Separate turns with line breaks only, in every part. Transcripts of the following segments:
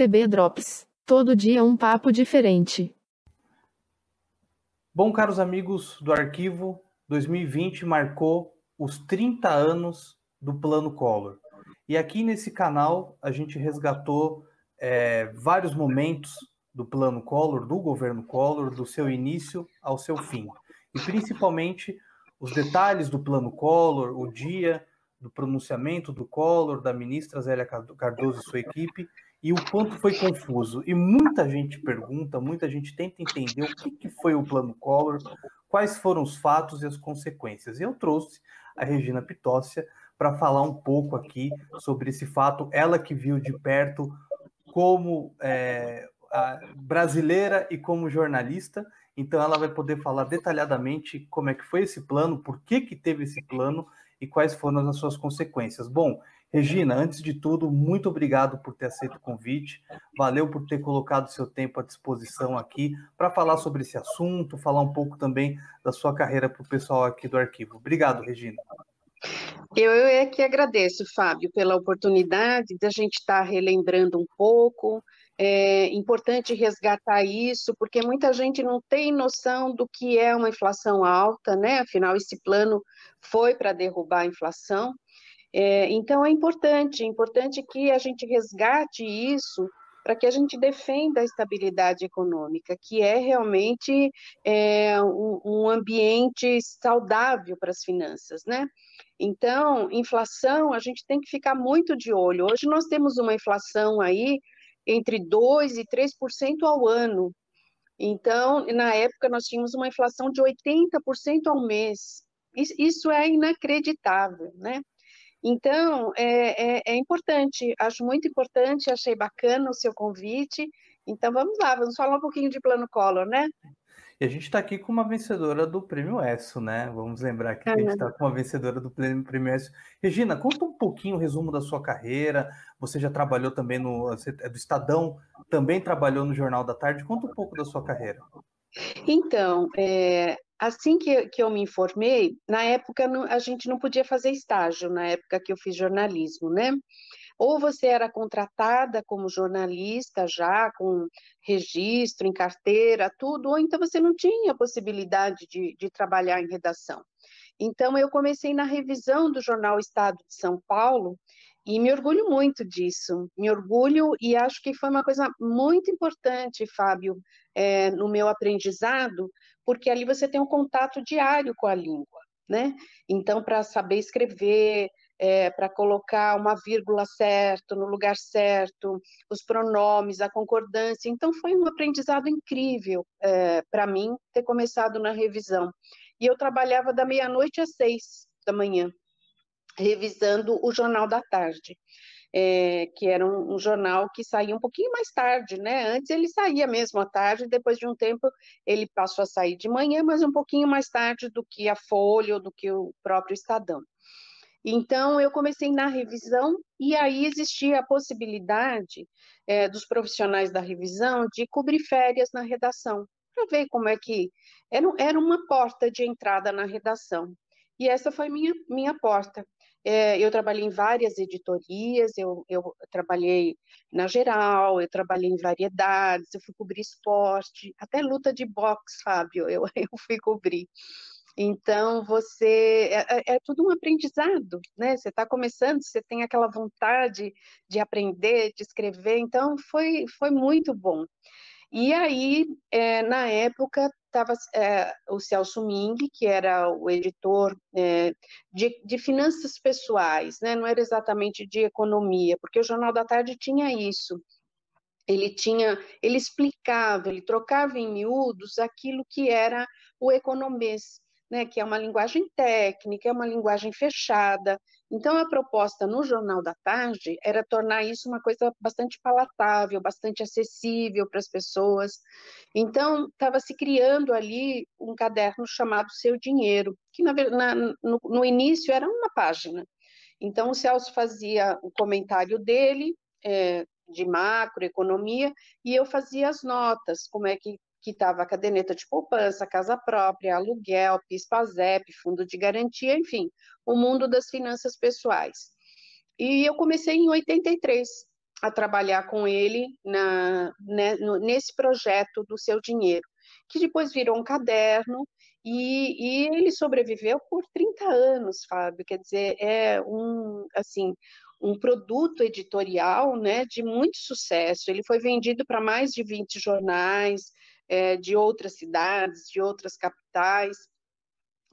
TB Drops. Todo dia um papo diferente.
Bom, caros amigos do arquivo, 2020 marcou os 30 anos do Plano Collor. E aqui nesse canal a gente resgatou é, vários momentos do Plano Collor, do governo Collor, do seu início ao seu fim. E principalmente os detalhes do Plano Collor, o dia do pronunciamento do Collor, da ministra Zélia Cardoso e sua equipe, e o quanto foi confuso. E muita gente pergunta, muita gente tenta entender o que, que foi o Plano Collor, quais foram os fatos e as consequências. E eu trouxe a Regina Pitócia para falar um pouco aqui sobre esse fato, ela que viu de perto como é, brasileira e como jornalista, então ela vai poder falar detalhadamente como é que foi esse plano, por que, que teve esse plano e quais foram as suas consequências. Bom, Regina, antes de tudo, muito obrigado por ter aceito o convite. Valeu por ter colocado seu tempo à disposição aqui para falar sobre esse assunto, falar um pouco também da sua carreira para o pessoal aqui do arquivo. Obrigado, Regina.
Eu, é que agradeço, Fábio, pela oportunidade de a gente estar tá relembrando um pouco. É importante resgatar isso, porque muita gente não tem noção do que é uma inflação alta, né? Afinal, esse plano foi para derrubar a inflação. É, então, é importante, é importante que a gente resgate isso para que a gente defenda a estabilidade econômica, que é realmente é, um, um ambiente saudável para as finanças, né? Então, inflação, a gente tem que ficar muito de olho. Hoje nós temos uma inflação aí entre 2% e 3% ao ano. Então, na época, nós tínhamos uma inflação de 80% ao mês. Isso é inacreditável, né? Então, é, é, é, importante, acho muito importante, achei bacana o seu convite. Então, vamos lá, vamos falar um pouquinho de plano Collor, né?
E a gente está aqui com uma vencedora do Prêmio ESSO, né? Vamos lembrar que a gente está com uma vencedora do Prêmio ESSO. Regina, conta um pouquinho o resumo da sua carreira. Você já trabalhou também no é do Estadão, também trabalhou no Jornal da Tarde. Conta um pouco da sua carreira.
Então, é, assim que, que eu me informei, na época a gente não podia fazer estágio, na época que eu fiz jornalismo, né? Ou você era contratada como jornalista já, com registro em carteira, tudo, ou então você não tinha possibilidade de, de trabalhar em redação. Então, eu comecei na revisão do jornal Estado de São Paulo, e me orgulho muito disso, me orgulho e acho que foi uma coisa muito importante, Fábio, é, no meu aprendizado, porque ali você tem um contato diário com a língua, né? Então, para saber escrever, é, para colocar uma vírgula certa no lugar certo, os pronomes, a concordância. Então, foi um aprendizado incrível é, para mim ter começado na revisão. E eu trabalhava da meia-noite às seis da manhã, revisando o Jornal da Tarde. É, que era um, um, jornal que saía um pouquinho mais tarde, né? Antes ele saía mesmo à tarde, depois de um tempo ele passou a sair de manhã, mas um pouquinho mais tarde do que a Folha ou do que o próprio Estadão. Então, eu comecei na revisão, e aí existia a possibilidade é, dos profissionais da revisão de cobrir férias na redação, para ver como é que. Era, era uma porta de entrada na redação. E essa foi minha, minha porta. É, eu trabalhei em várias editorias, eu, eu trabalhei na geral, eu trabalhei em variedades, eu fui cobrir esporte, até luta de boxe, Fábio, eu, eu fui cobrir. Então, você é, é, é, tudo um aprendizado, né? Você está começando, você tem aquela vontade de aprender, de escrever, então foi, foi muito bom. E aí, é, na época, estava é, o Celso Ming, que era o editor é, de, de, finanças pessoais, né? não era exatamente de economia, porque o Jornal da Tarde tinha isso. Ele tinha, ele explicava, ele trocava em miúdos aquilo que era o economês né, que é uma linguagem técnica, é uma linguagem fechada. Então, a proposta no Jornal da Tarde era tornar isso uma coisa bastante palatável, bastante acessível para as pessoas. Então, estava se criando ali um caderno chamado Seu Dinheiro, que na, na, no, no início era uma página. Então, o Celso fazia o comentário dele, é, de macroeconomia, e eu fazia as notas, como é que que estava a caderneta de poupança, casa própria, aluguel, PIS, PASEP, fundo de garantia, enfim, o mundo das finanças pessoais. E eu comecei em 83. a trabalhar com ele na, né, nesse projeto do seu dinheiro, que depois virou um caderno e, e, ele sobreviveu por 30 anos, Fábio. Quer dizer, é um assim um produto editorial né, de muito sucesso. Ele foi vendido para mais de 20 jornais é, de outras cidades, de outras capitais.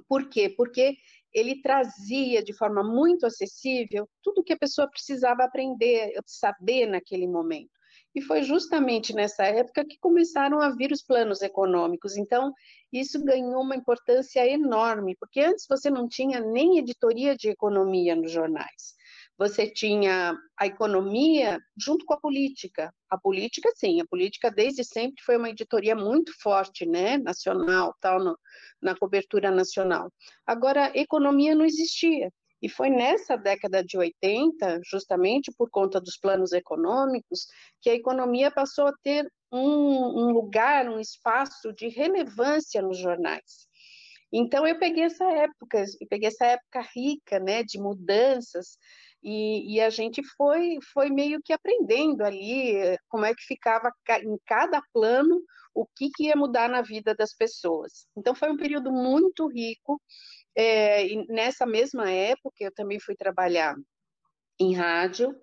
Por quê? Porque ele trazia de forma muito acessível tudo que a pessoa precisava aprender, saber naquele momento. E foi justamente nessa época que começaram a vir os planos econômicos. Então, isso ganhou uma importância enorme, porque antes você não tinha nem editoria de economia nos jornais você tinha a economia junto com a política. A política, sim, a política desde sempre foi uma editoria muito forte, né, nacional, tal, no, na cobertura nacional. Agora, economia não existia. E foi nessa década de 80, justamente por conta dos planos econômicos, que a economia passou a ter um, um lugar, um espaço de relevância nos jornais. Então eu peguei essa época, eu peguei essa época rica, né, de mudanças, e, e, a gente foi, foi meio que aprendendo ali eh, como é que ficava em cada plano o que, que ia mudar na vida das pessoas. Então foi um período muito rico. É, nessa mesma época eu também fui trabalhar em rádio.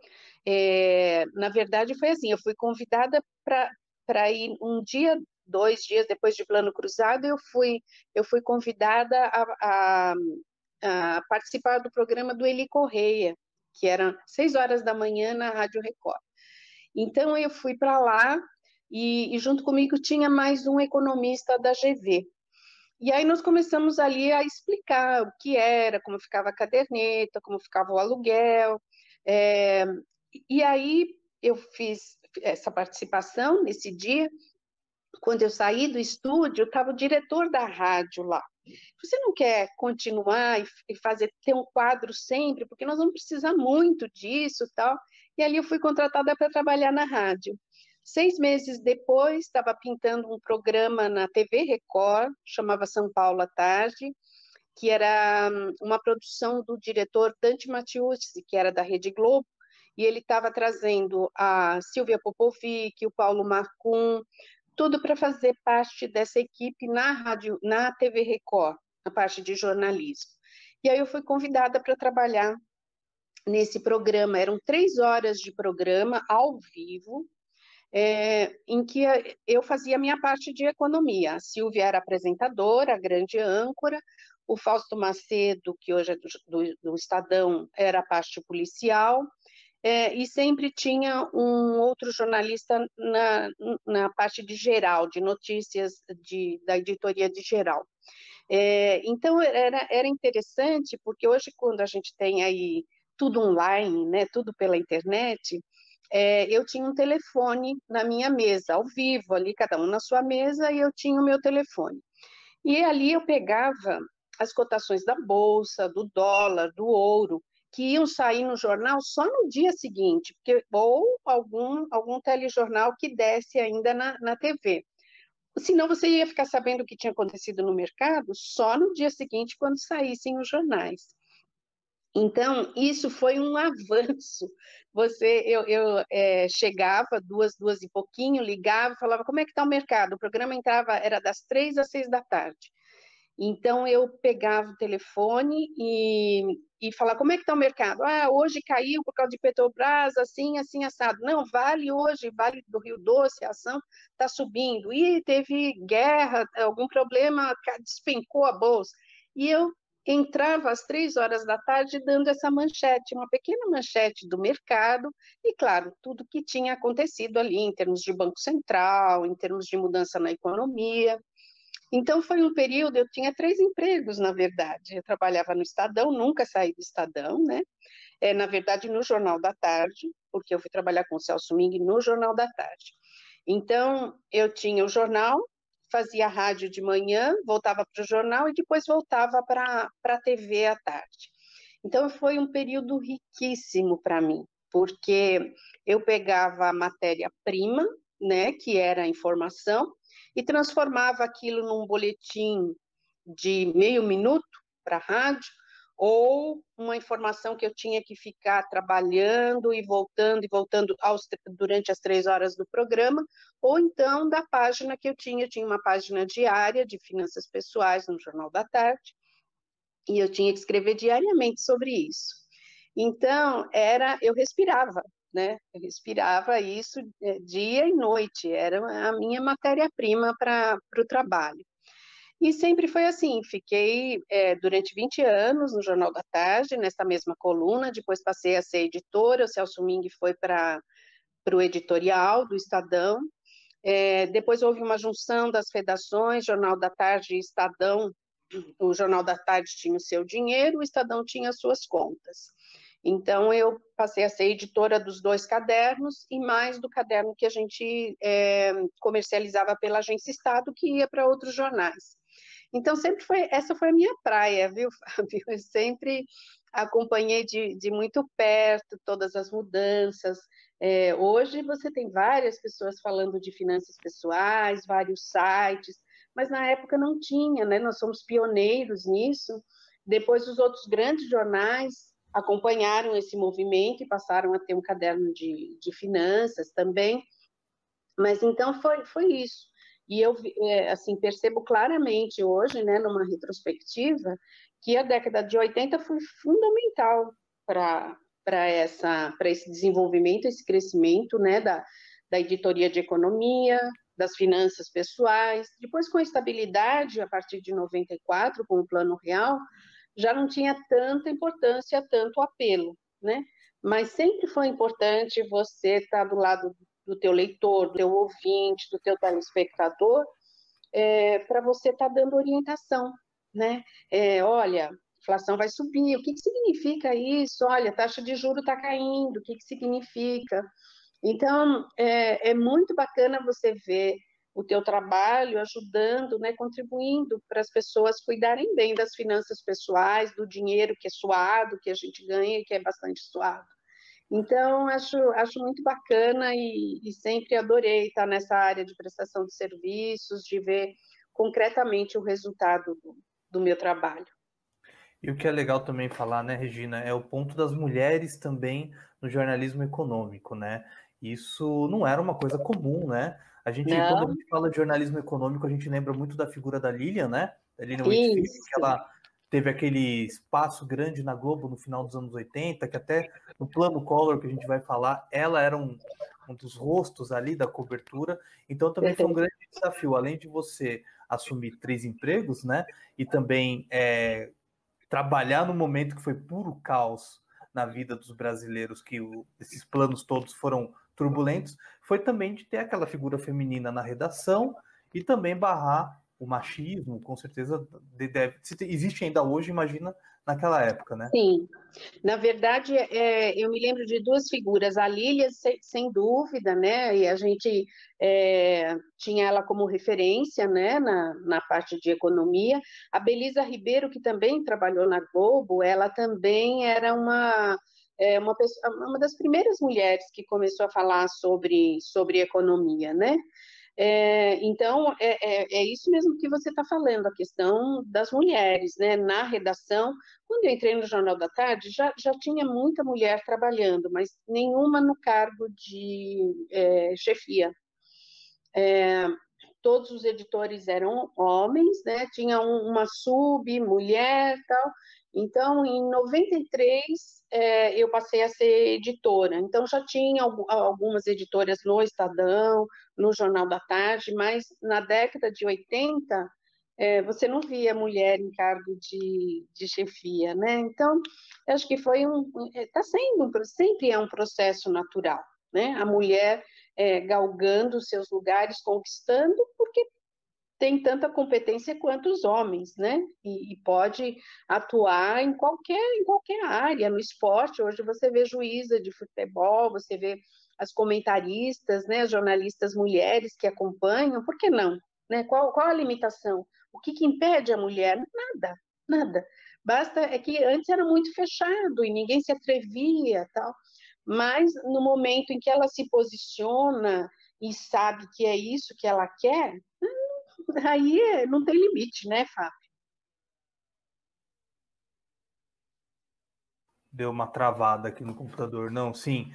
É, na verdade foi assim, eu fui convidada para ir um dia dois dias depois de plano cruzado eu fui eu fui convidada a, a, a participar do programa do Eli Correia que eram seis horas da manhã na Rádio Record. Então eu fui para lá e, e, junto comigo tinha mais um economista da GV. E aí nós começamos ali a explicar o que era, como ficava a caderneta, como ficava o aluguel. É, e aí eu fiz essa participação nesse dia. Quando eu saí do estúdio, estava o diretor da rádio lá. Você não quer continuar e fazer ter um quadro sempre, porque nós vamos precisar muito disso, tal. E ali eu fui contratada para trabalhar na rádio. Seis meses depois, estava pintando um programa na TV Record, chamava São Paulo à Tarde, que era hum, uma produção do diretor Dante Matiusi, que era da Rede Globo, e ele estava trazendo a Silvia Popovic, o Paulo Marcum, tudo para fazer parte dessa equipe na rádio, na TV Record, na parte de jornalismo. E aí eu fui convidada para trabalhar nesse programa. Eram três horas de programa ao vivo, é, em que eu fazia a minha parte de economia. A Silvia era apresentadora, a grande âncora, o Fausto Macedo, que hoje é do, do, do Estadão, era a parte policial, é, e sempre tinha um outro jornalista na, na parte de geral, de notícias de, da editoria de geral. É, então, era, era interessante, porque hoje, quando a gente tem aí tudo online, né, tudo pela internet, é, eu tinha um telefone na minha mesa, ao vivo, ali, cada um na sua mesa, e eu tinha o meu telefone. E ali eu pegava as cotações da bolsa, do dólar, do ouro, que iam sair no jornal só no dia seguinte, porque, ou algum, algum telejornal que desse ainda na, na TV. Senão você ia ficar sabendo o que tinha acontecido no mercado só no dia seguinte, quando saíssem os jornais. Então, isso foi um avanço. Você, eu, eu é, chegava duas, duas e pouquinho, ligava, falava como é que está o mercado. O programa entrava, era das três às seis da tarde. Então eu pegava o telefone e, e falava, como é que está o mercado? Ah, hoje caiu por causa de Petrobras, assim, assim, assado. Não, vale hoje, vale do Rio Doce, a ação está subindo. E teve guerra, algum problema, despencou a bolsa. E eu entrava às três horas da tarde dando essa manchete, uma pequena manchete do mercado, e claro, tudo que tinha acontecido ali em termos de Banco Central, em termos de mudança na economia. Então, foi um período, eu tinha três empregos, na verdade. Eu trabalhava no Estadão, nunca saí do Estadão, né? É, na verdade, no Jornal da Tarde, porque eu fui trabalhar com o Celso Ming no Jornal da Tarde. Então, eu tinha o jornal, fazia rádio de manhã, voltava para o jornal e depois voltava para a TV à tarde. Então, foi um período riquíssimo para mim, porque eu pegava a matéria-prima, né, que era a informação, e transformava aquilo num boletim de meio minuto para a rádio, ou uma informação que eu tinha que ficar trabalhando e voltando e voltando aos, durante as três horas do programa, ou então da página que eu tinha, eu tinha uma página diária de finanças pessoais no Jornal da Tarde, e eu tinha que escrever diariamente sobre isso. Então, era, eu respirava, né? Eu respirava isso é, dia e noite, era a minha matéria-prima para o trabalho. E sempre foi assim, fiquei é, durante 20 anos no Jornal da Tarde, nessa mesma coluna, depois passei a ser editora, o Celso Ming foi para o editorial do Estadão, é, depois houve uma junção das redações, Jornal da Tarde e Estadão, o Jornal da Tarde tinha o seu dinheiro, o Estadão tinha as suas contas. Então, eu passei a ser editora dos dois cadernos e mais do caderno que a gente é, comercializava pela Agência Estado, que ia para outros jornais. Então, sempre foi, essa foi a minha praia, viu, Fábio? Eu sempre acompanhei de, de muito perto todas as mudanças. É, hoje você tem várias pessoas falando de finanças pessoais, vários sites, mas na época não tinha, né? Nós somos pioneiros nisso. Depois, os outros grandes jornais acompanharam esse movimento e passaram a ter um caderno de, de finanças também. Mas então foi, foi isso. E eu é, assim percebo claramente hoje, né, numa retrospectiva, que a década de 80 foi fundamental para essa para esse desenvolvimento, esse crescimento, né, da, da editoria de economia, das finanças pessoais. Depois com a estabilidade a partir de 94 com o Plano Real, já não tinha tanta importância, tanto apelo, né? Mas sempre foi importante você estar do lado do teu leitor, do teu ouvinte, do teu telespectador, é, para você estar dando orientação, né? É, olha, inflação vai subir, o que, que significa isso? Olha, taxa de juro está caindo, o que, que significa? Então, é, é muito bacana você ver o teu trabalho ajudando, né, contribuindo para as pessoas cuidarem bem das finanças pessoais, do dinheiro que é suado, que a gente ganha que é bastante suado. Então, acho, acho muito bacana e, e sempre adorei estar nessa área de prestação de serviços, de ver concretamente o resultado do, do meu trabalho.
E o que é legal também falar, né, Regina, é o ponto das mulheres também no jornalismo econômico, né? Isso não era uma coisa comum, né? A gente, não. quando a gente fala de jornalismo econômico, a gente lembra muito da figura da Lilian, né? Da Lilian Whitfield, que ela teve aquele espaço grande na Globo no final dos anos 80, que até no plano Collor que a gente vai falar, ela era um, um dos rostos ali da cobertura. Então também foi um grande desafio, além de você assumir três empregos, né? E também é, trabalhar no momento que foi puro caos na vida dos brasileiros, que o, esses planos todos foram turbulentos, foi também de ter aquela figura feminina na redação e também barrar o machismo, com certeza deve, existe ainda hoje, imagina naquela época, né?
Sim, na verdade, é, eu me lembro de duas figuras, a Lília, sem, dúvida, né, e a gente é, tinha ela como referência, né, na, na parte de economia, a Belisa Ribeiro, que também trabalhou na Globo, ela também era uma é uma, pessoa, uma das primeiras mulheres que começou a falar sobre, sobre economia, né? É, então, é, é, é, isso mesmo que você está falando, a questão das mulheres, né? Na redação, quando eu entrei no Jornal da Tarde, já, já tinha muita mulher trabalhando, mas nenhuma no cargo de é, chefia. É, todos os editores eram homens, né? Tinha um, uma sub, mulher tal. Então, em 93, é, eu passei a ser editora. Então, já tinha algumas editoras no Estadão, no Jornal da Tarde, mas na década de 80, é, você não via mulher em cargo de, de chefia, né? Então, acho que foi um. Está sendo, sempre é um processo natural, né? A mulher é, galgando seus lugares, conquistando, tem tanta competência quanto os homens, né? E, e, pode atuar em qualquer, em qualquer área, no esporte. Hoje você vê juíza de futebol, você vê as comentaristas, né, as jornalistas mulheres que acompanham, por que não? Né? Qual, qual a limitação? O que, que impede a mulher? Nada, nada. Basta é que antes era muito fechado e ninguém se atrevia, tal. Mas no momento em que ela se posiciona e sabe que é isso que ela quer, aí não tem limite, né, Fábio?
Deu uma travada aqui no computador. Não, sim.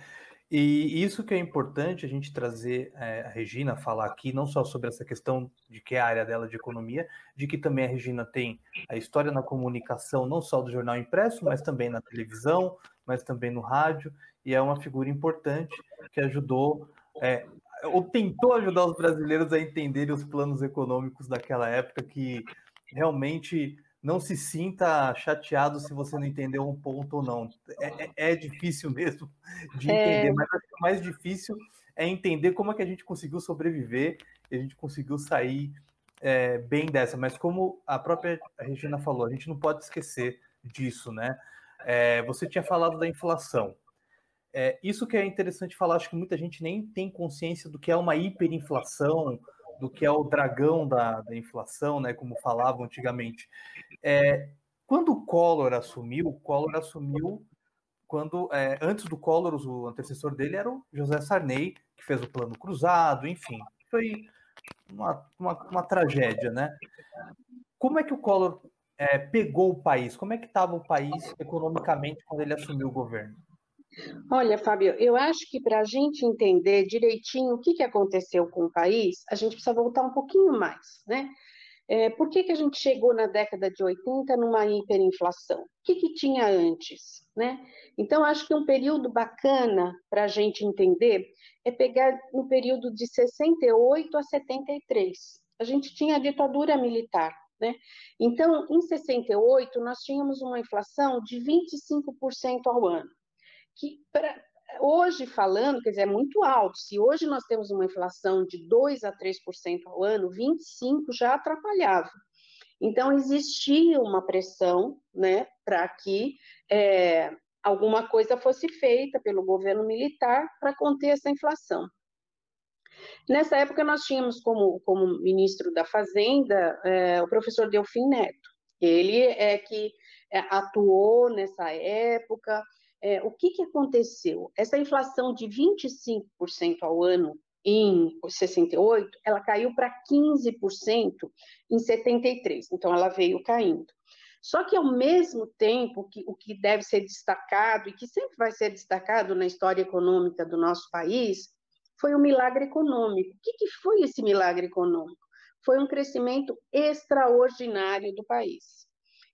E isso que é importante a gente trazer é, a Regina falar aqui, não só sobre essa questão de que é a área dela de economia, de que também a Regina tem a história na comunicação, não só do jornal impresso, mas também na televisão, mas também no rádio, e é uma figura importante que ajudou, é, ou tentou ajudar os brasileiros a entenderem os planos econômicos daquela época que realmente não se sinta chateado se você não entendeu um ponto ou não. É, é, é difícil mesmo de é. entender, é... mas acho que o mais difícil é entender como é que a gente conseguiu sobreviver e a gente conseguiu sair é, bem dessa. Mas como a própria Regina falou, a gente não pode esquecer disso, né? É, você tinha falado da inflação. É, isso que é interessante falar, acho que muita gente nem tem consciência do que é uma hiperinflação, do que é o dragão da, da inflação, né, como falavam antigamente. É, quando o Collor assumiu, o Collor assumiu quando é, antes do Collor, o antecessor dele era o José Sarney, que fez o plano cruzado, enfim, foi uma, uma, uma tragédia, né? Como é que o Collor é, pegou o país? Como é que estava o país economicamente quando ele assumiu o governo?
Olha, Fábio, eu acho que para a gente entender direitinho o que, que aconteceu com o país, a gente precisa voltar um pouquinho mais, né? É, por que, que a gente chegou na década de 80 numa hiperinflação? O que, que tinha antes? Né? Então, acho que um período bacana para a gente entender é pegar no período de 68 a 73. A gente tinha a ditadura militar. Né? Então, em 68, nós tínhamos uma inflação de 25% ao ano que pra, hoje falando, quer dizer, é muito alto. Se hoje nós temos uma inflação de 2 a 3% ao ano, 25 já atrapalhava. Então existia uma pressão, né, para que é, alguma coisa fosse feita pelo governo militar para conter essa inflação. Nessa época nós tínhamos como, como ministro da Fazenda é, o professor Delfim Neto. Ele é que é, atuou nessa época, é, o que, que aconteceu? Essa inflação de 25% ao ano em 68, ela caiu para 15% em 73, então ela veio caindo. Só que, ao mesmo tempo, que, o que deve ser destacado, e que sempre vai ser destacado na história econômica do nosso país, foi o milagre econômico. O que, que foi esse milagre econômico? Foi um crescimento extraordinário do país.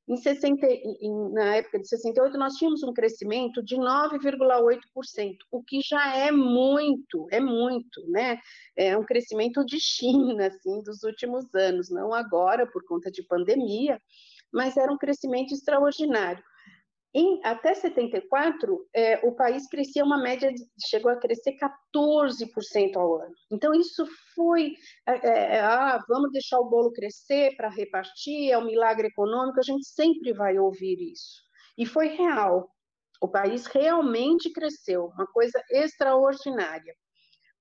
Em 60, em, na época de 68, nós tínhamos um crescimento de 9,8%, o que já é muito, é muito, né? É um crescimento de China, assim, dos últimos anos, não agora por conta de pandemia, mas era um crescimento extraordinário. Em, até 74, é, o país crescia uma média, de, chegou a crescer 14% ao ano. Então, isso foi, é, é, é, ah, vamos deixar o bolo crescer para repartir, é um milagre econômico, a gente sempre vai ouvir isso. E foi real. O país realmente cresceu, uma coisa extraordinária.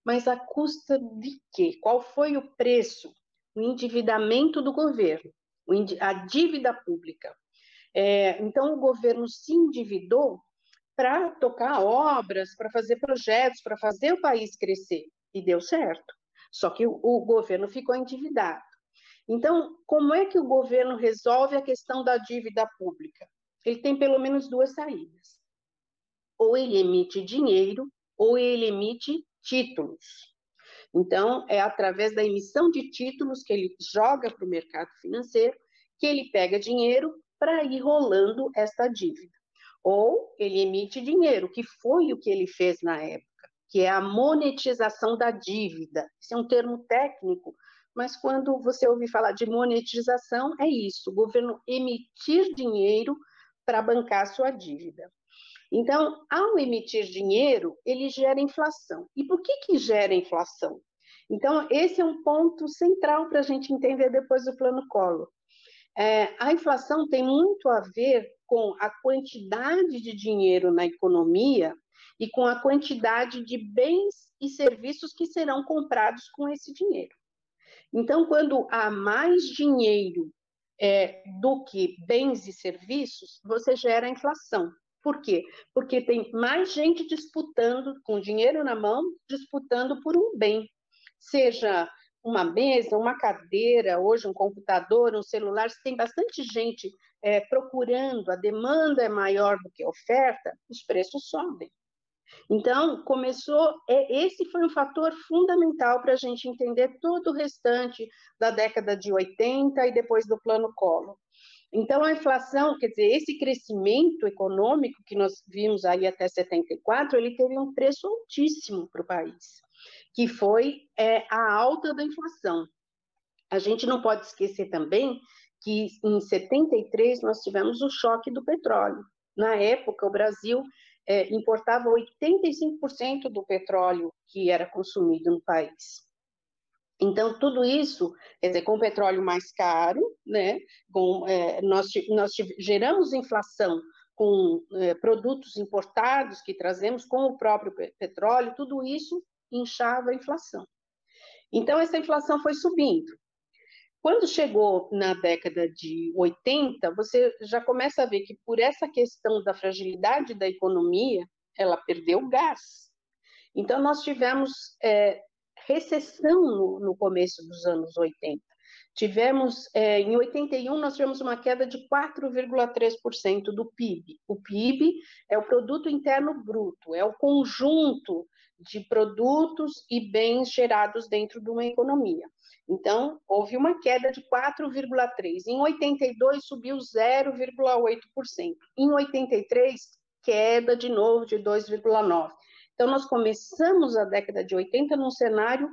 Mas a custa de quê? Qual foi o preço? O endividamento do governo, a dívida pública. É, então, o governo se endividou para tocar obras, para fazer projetos, para fazer o país crescer. E deu certo. Só que o, o governo ficou endividado. Então, como é que o governo resolve a questão da dívida pública? Ele tem pelo menos duas saídas. Ou ele emite dinheiro, ou ele emite títulos. Então, é através da emissão de títulos que ele joga para o mercado financeiro que ele pega dinheiro para ir rolando esta dívida. Ou ele emite dinheiro, que foi o que ele fez na época, que é a monetização da dívida. Esse é um termo técnico, mas quando você ouve falar de monetização, é isso: o governo emitir dinheiro para bancar sua dívida. Então, ao emitir dinheiro, ele gera inflação. E por que, que gera inflação? Então, esse é um ponto central para a gente entender depois do plano Collor. É, a inflação tem muito a ver com a quantidade de dinheiro na economia e com a quantidade de bens e serviços que serão comprados com esse dinheiro. Então, quando há mais dinheiro é, do que bens e serviços, você gera inflação. Por quê? Porque tem mais gente disputando, com dinheiro na mão, disputando por um bem, seja uma mesa, uma cadeira, hoje um computador, um celular, tem bastante gente é, procurando, a demanda é maior do que a oferta, os preços sobem. Então, começou, é, esse foi um fator fundamental para a gente entender todo o restante da década de 80 e depois do plano Collor. Então, a inflação, quer dizer, esse crescimento econômico que nós vimos aí até 74, ele teve um preço altíssimo para o país, que foi é, a alta da inflação. A gente não pode esquecer também que em 73 nós tivemos o choque do petróleo. Na época, o Brasil é, importava 85% do petróleo que era consumido no país. Então, tudo isso, quer dizer, com o petróleo mais caro, né, com, é, nós, nós geramos inflação com é, produtos importados que trazemos com o próprio petróleo, tudo isso inchava a inflação. Então, essa inflação foi subindo. Quando chegou na década de 80, você já começa a ver que por essa questão da fragilidade da economia, ela perdeu gás. Então, nós tivemos é, recessão no, no, começo dos anos 80. Tivemos, é, em 81, nós tivemos uma queda de 4,3% do PIB. O PIB é o Produto Interno Bruto, é o conjunto de produtos e bens gerados dentro de uma economia. Então, houve uma queda de 4,3%. Em 82, subiu 0,8%. Em 83, queda de novo de 2,9%. Então, nós começamos a década de 80 num cenário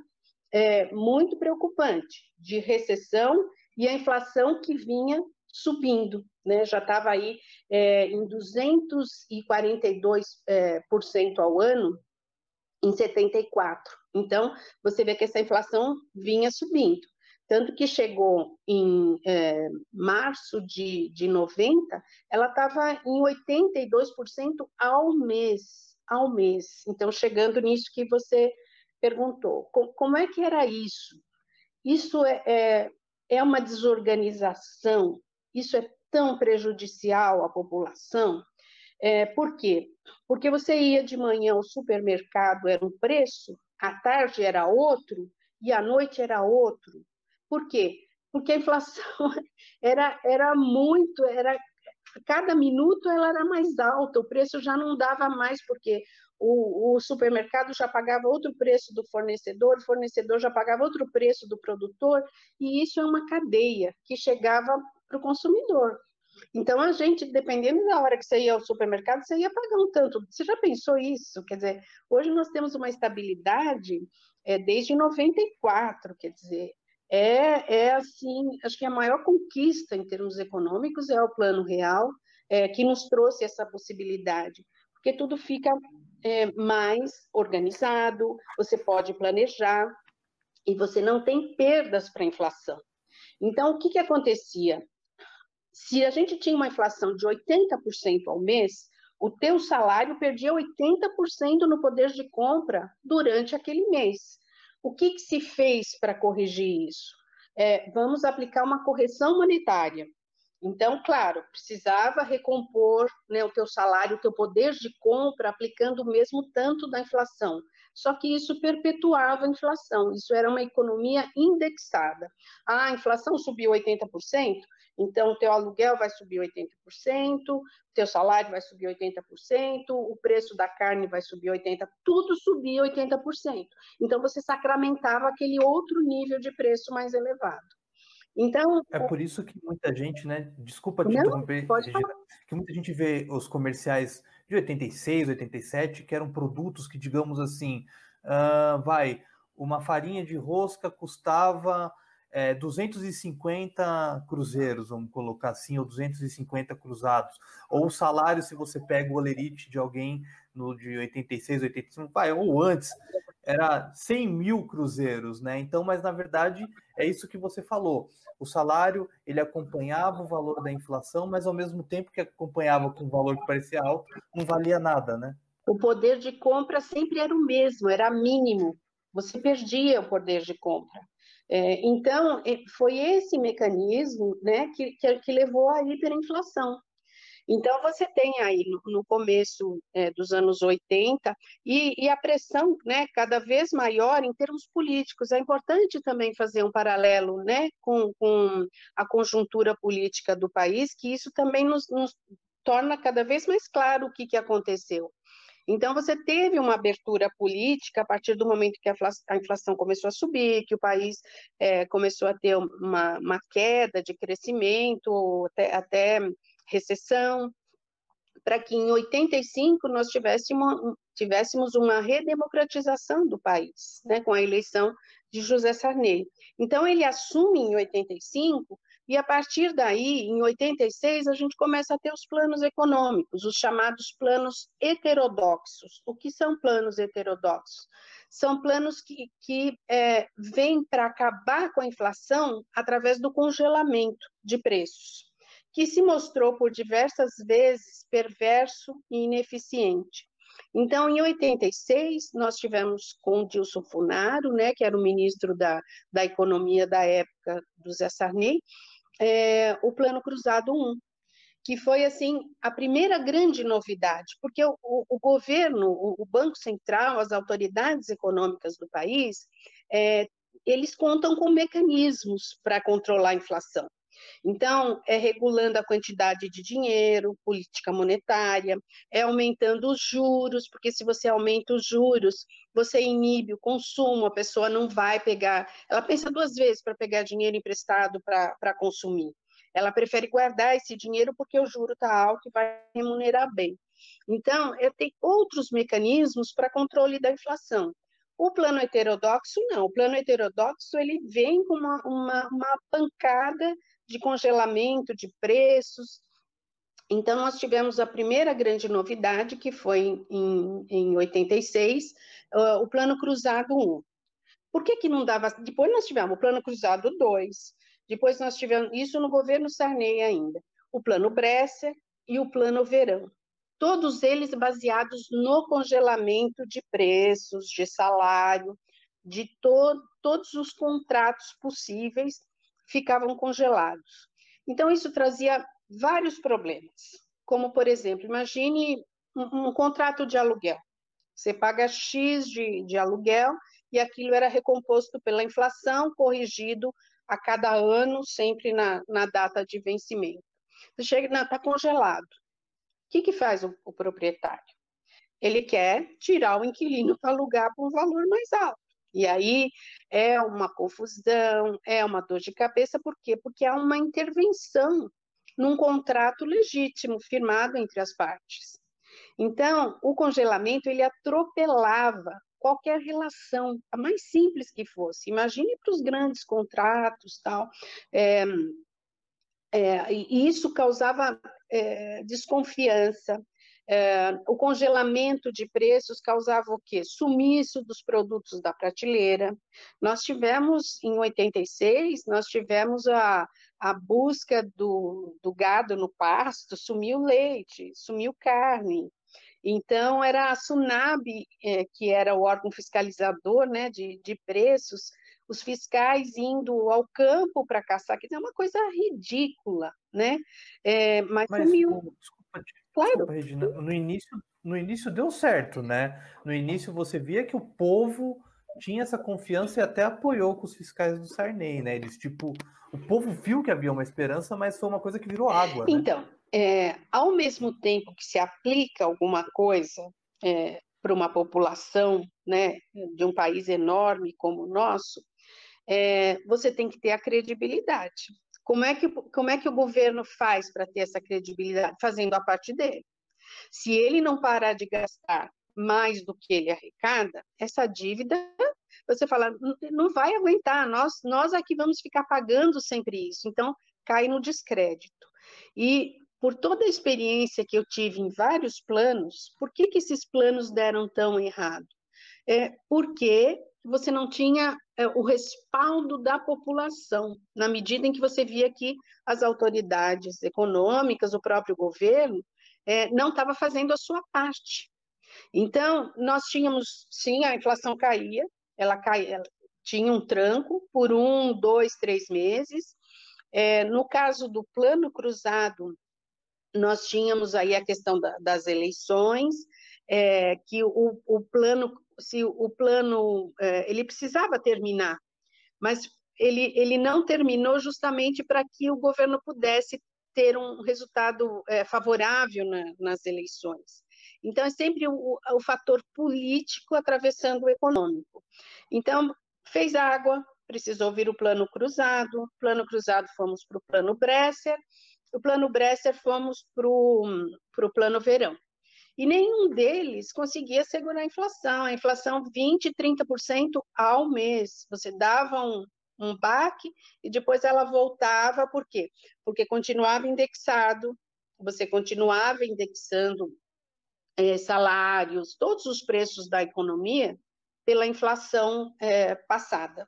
é, muito preocupante, de recessão e a inflação que vinha subindo, né? já estava aí é, em 242% é, por cento ao ano em 74. Então, você vê que essa inflação vinha subindo. Tanto que chegou em é, março de, de 90, ela estava em 82% ao mês, ao mês. Então, chegando nisso que você perguntou, como, é que era isso? Isso é, é, é uma desorganização, isso é tão prejudicial à população, é, por quê? Porque você ia de manhã ao supermercado, era um preço, à tarde era outro e à noite era outro. Por quê? Porque a inflação era, era muito, era cada minuto ela era mais alta, o preço já não dava mais, porque o, o, supermercado já pagava outro preço do fornecedor, o fornecedor já pagava outro preço do produtor, e isso é uma cadeia que chegava para o consumidor. Então, a gente, dependendo da hora que você ia ao supermercado, você ia pagar um tanto. Você já pensou isso? Quer dizer, hoje nós temos uma estabilidade é, desde 94, quer dizer, é, é assim, acho que a maior conquista em termos econômicos é o plano real, é, que nos trouxe essa possibilidade, porque tudo fica é, mais organizado, você pode planejar, e você não tem perdas para a inflação. Então, o que, que acontecia? Se a gente tinha uma inflação de 80% ao mês, o teu salário perdia 80% no poder de compra durante aquele mês. O que, que se fez para corrigir isso? É, vamos aplicar uma correção monetária. Então, claro, precisava recompor né, o teu salário, o teu poder de compra, aplicando o mesmo tanto da inflação. Só que isso perpetuava a inflação, isso era uma economia indexada. Ah, a inflação subiu 80%, então, o teu aluguel vai subir 80%, o teu salário vai subir 80%, o preço da carne vai subir 80%, tudo subia 80%. Então, você sacramentava aquele outro nível de preço mais elevado. Então,
é por isso que muita gente, né? Desculpa te não, interromper, que muita gente vê os comerciais de 86, 87, que eram produtos que, digamos assim, uh, vai, uma farinha de rosca custava é, 250 cruzeiros, vamos colocar assim, ou 250 cruzados. Ou o salário, se você pega o olerite de alguém no de 86, 85, vai, ou antes, era 100 mil cruzeiros, né? Então, mas na verdade é isso que você falou. O salário ele acompanhava o valor da inflação, mas ao mesmo tempo que acompanhava com o valor que parecia alto, não valia nada, né?
O poder de compra sempre era o mesmo, era mínimo. Você perdia o poder de compra. É, então, é, foi esse mecanismo né, que, que, que levou à hiperinflação. Então, você tem aí no, no começo é, dos anos 80 e, e, a pressão né, cada vez maior em termos políticos. É importante também fazer um paralelo né, com, com a conjuntura política do país, que isso também nos, nos torna cada vez mais claro o que, que aconteceu. Então, você teve uma abertura política a partir do momento que a inflação começou a subir, que o país é, começou a ter uma, uma, queda de crescimento, até, até recessão, para que em 85 nós tivéssemos, tivéssemos uma redemocratização do país, né, com a eleição de José Sarney. Então, ele assume em 85 e a partir daí, em 86, a gente começa a ter os planos econômicos, os chamados planos heterodoxos. O que são planos heterodoxos? São planos que, que é, vêm para acabar com a inflação através do congelamento de preços, que se mostrou por diversas vezes perverso e ineficiente. Então, em 86, nós tivemos com Dilson Funaro, né, que era o ministro da, da Economia da época do Zé Sarney, é, o Plano Cruzado 1, que foi assim a primeira grande novidade, porque o, o, governo, o, o, Banco Central, as autoridades econômicas do país, é, eles contam com mecanismos para controlar a inflação. Então, é regulando a quantidade de dinheiro, política monetária, é aumentando os juros, porque se você aumenta os juros, você inibe o consumo, a pessoa não vai pegar, ela pensa duas vezes para pegar dinheiro emprestado para consumir. Ela prefere guardar esse dinheiro porque o juro está alto e vai remunerar bem. Então, tem outros mecanismos para controle da inflação. O plano heterodoxo, não. O plano heterodoxo, ele vem com uma, uma, uma pancada de congelamento de preços. Então, nós tivemos a primeira grande novidade, que foi em, em 86, uh, o Plano Cruzado 1. Por que, que não dava? Depois nós tivemos o Plano Cruzado 2, depois nós tivemos isso no governo Sarney ainda, o Plano Bresser e o Plano Verão. Todos eles baseados no congelamento de preços, de salário, de to todos os contratos possíveis ficavam congelados. Então, isso trazia vários problemas, como, por exemplo, imagine um, um contrato de aluguel. Você paga X de, de aluguel e aquilo era recomposto pela inflação, corrigido a cada ano, sempre na, na data de vencimento. Você chega, está congelado. O que, que faz o, o proprietário? Ele quer tirar o inquilino para alugar por um valor mais alto. E aí é uma confusão, é uma dor de cabeça, por quê? Porque há uma intervenção num contrato legítimo firmado entre as partes. Então, o congelamento ele atropelava qualquer relação, a mais simples que fosse. Imagine para os grandes contratos, tal. É, é, e isso causava é, desconfiança, é, o congelamento de preços causava o quê? Sumiço dos produtos da prateleira. Nós tivemos, em 86, nós tivemos a, a busca do, do gado no pasto, sumiu leite, sumiu carne. Então, era a Sunab, é, que era o órgão fiscalizador né, de, de preços, os fiscais indo ao campo para caçar, que é uma coisa ridícula, né? É, mas, mas sumiu.
Desculpa, Claro. Desculpa, Regina, no início, no início deu certo, né? No início você via que o povo tinha essa confiança e até apoiou com os fiscais do Sarney, né? Eles, tipo, o povo viu que havia uma esperança, mas foi uma coisa que virou água.
Né? Então, é, ao mesmo tempo que se aplica alguma coisa é, para uma população, né, de um país enorme como o nosso, é, você tem que ter a credibilidade. Como é que, como é que o governo faz para ter essa credibilidade? Fazendo a parte dele. Se ele não parar de gastar mais do que ele arrecada, essa dívida, você fala, não vai aguentar, nós, nós aqui vamos ficar pagando sempre isso. Então, cai no descrédito. E por toda a experiência que eu tive em vários planos, por que, que esses planos deram tão errado? É porque você não tinha é, o respaldo da população, na medida em que você via que as autoridades econômicas, o próprio governo, é, não estava fazendo a sua parte. Então, nós tínhamos, sim, a inflação caía, ela, caía, ela tinha um tranco por um, dois, três meses. É, no caso do plano cruzado, nós tínhamos aí a questão da, das eleições, é, que o, o, plano, se o plano, é, ele precisava terminar, mas ele, ele não terminou justamente para que o governo pudesse ter um resultado é, favorável na, nas eleições. Então, é sempre o, o fator político atravessando o econômico. Então, fez água, precisou vir o plano cruzado, plano cruzado fomos para o plano Bresser, o plano Bresser fomos para o plano verão. E nenhum deles conseguia segurar a inflação, a inflação 20%, 30% ao mês. Você dava um, um baque e depois ela voltava, por quê? Porque continuava indexado, você continuava indexando é, salários, todos os preços da economia pela inflação é, passada.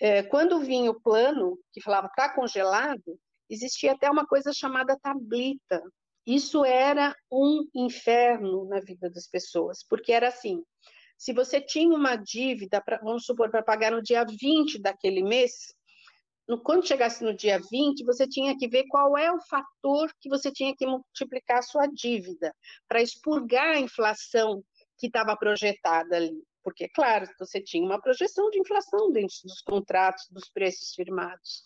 É, quando vinha o plano, que falava está congelado, existia até uma coisa chamada tablita. Isso era um inferno na vida das pessoas, porque era assim: se você tinha uma dívida, pra, vamos supor, para pagar no dia 20 daquele mês, no, quando chegasse no dia 20, você tinha que ver qual é o fator que você tinha que multiplicar a sua dívida, para expurgar a inflação que estava projetada ali. Porque, claro, você tinha uma projeção de inflação dentro dos contratos, dos preços firmados.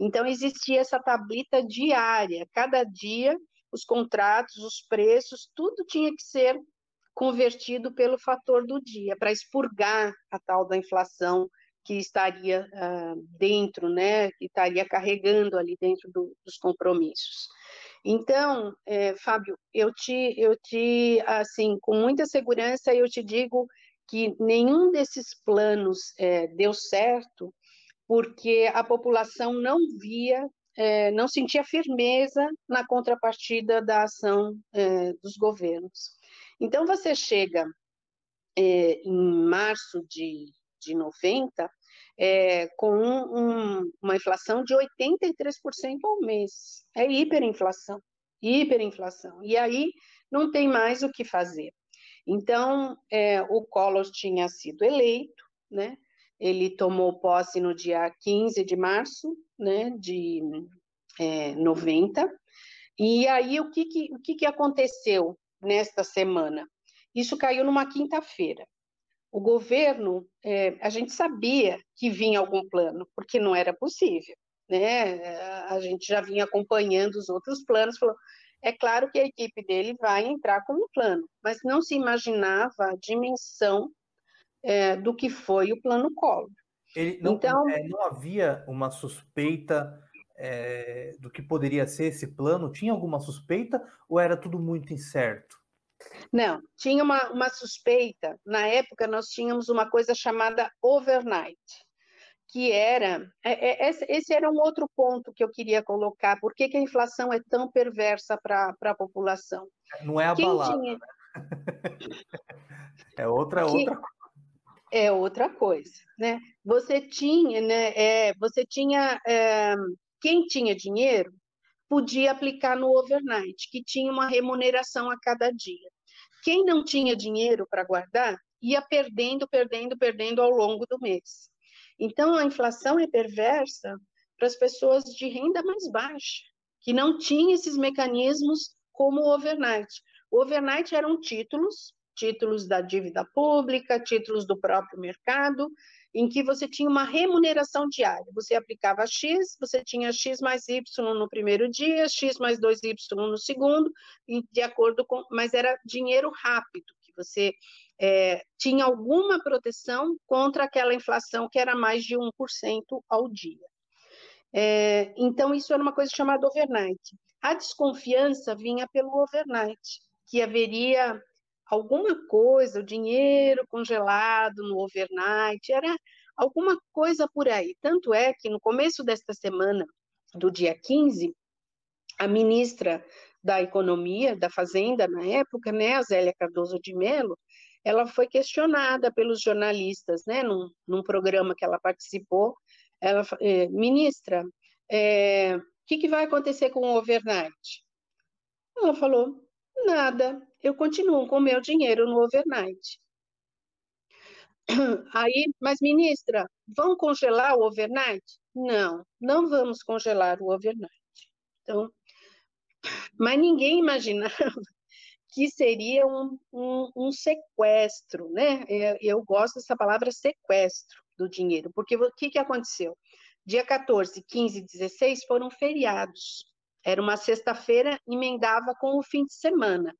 Então, existia essa tablita diária. Cada dia, os contratos, os preços, tudo tinha que ser convertido pelo fator do dia, para expurgar a tal da inflação que estaria uh, dentro, né, que estaria carregando ali dentro do, dos compromissos. Então, é, Fábio, eu te, eu te, assim, com muita segurança, eu te digo que nenhum desses planos é, deu certo, porque a população não via, é, não sentia firmeza na contrapartida da ação é, dos governos. Então, você chega é, em março de, de 90 é, com um, uma inflação de 83% ao mês. É hiperinflação, hiperinflação. E aí não tem mais o que fazer. Então, é, o Collor tinha sido eleito, né? Ele tomou posse no dia 15 de março, né, de é, 90. E aí, o que, que, o que, que aconteceu nesta semana? Isso caiu numa quinta-feira. O governo, é, a gente sabia que vinha algum plano, porque não era possível, né? A gente já vinha acompanhando os outros planos, falou, é claro que a equipe dele vai entrar com um plano, mas não se imaginava a dimensão é, do que foi o plano Collor.
Ele não, então, é, não havia uma suspeita é, do que poderia ser esse plano? Tinha alguma suspeita ou era tudo muito incerto?
Não, tinha uma, uma suspeita. Na época, nós tínhamos uma coisa chamada overnight que era. É, é, esse era um outro ponto que eu queria colocar. Por que, que a inflação é tão perversa para a população?
Não é a Quem balada. Tinha... Né? é outra, que... outra
É outra coisa, né? Você tinha, né? É, você tinha. É, quem tinha dinheiro podia aplicar no overnight, que tinha uma remuneração a cada dia. Quem não tinha dinheiro para guardar ia perdendo, perdendo, perdendo ao longo do mês. Então, a inflação é perversa para as pessoas de renda mais baixa, que não tinham esses mecanismos como o overnight. O overnight eram títulos, títulos da dívida pública, títulos do próprio mercado, em que você tinha uma remuneração diária. Você aplicava X, você tinha X mais Y no primeiro dia, X mais 2Y no segundo, e de acordo com. Mas era dinheiro rápido, que você é, tinha alguma proteção contra aquela inflação que era mais de 1% ao dia. É, então, isso era uma coisa chamada overnight. A desconfiança vinha pelo overnight, que haveria alguma coisa, o dinheiro congelado no overnight, era alguma coisa por aí. Tanto é que no começo desta semana, do dia 15, a ministra da Economia, da Fazenda na época, né, a Zélia Cardoso de Mello, ela foi questionada pelos jornalistas, né, num, num programa que ela participou, ela, eh, ministra, é, o que, que vai acontecer com o overnight? Ela falou, nada, eu continuo com o meu dinheiro no overnight. Aí, mas ministra, vão congelar o overnight? Não, não vamos congelar o overnight. Então, Mas ninguém imaginava que seria um, um, um sequestro, né? Eu, eu, gosto dessa palavra sequestro do dinheiro, porque o que, que aconteceu? Dia 14, 15 e 16 foram feriados. Era uma sexta-feira, emendava com o fim de semana.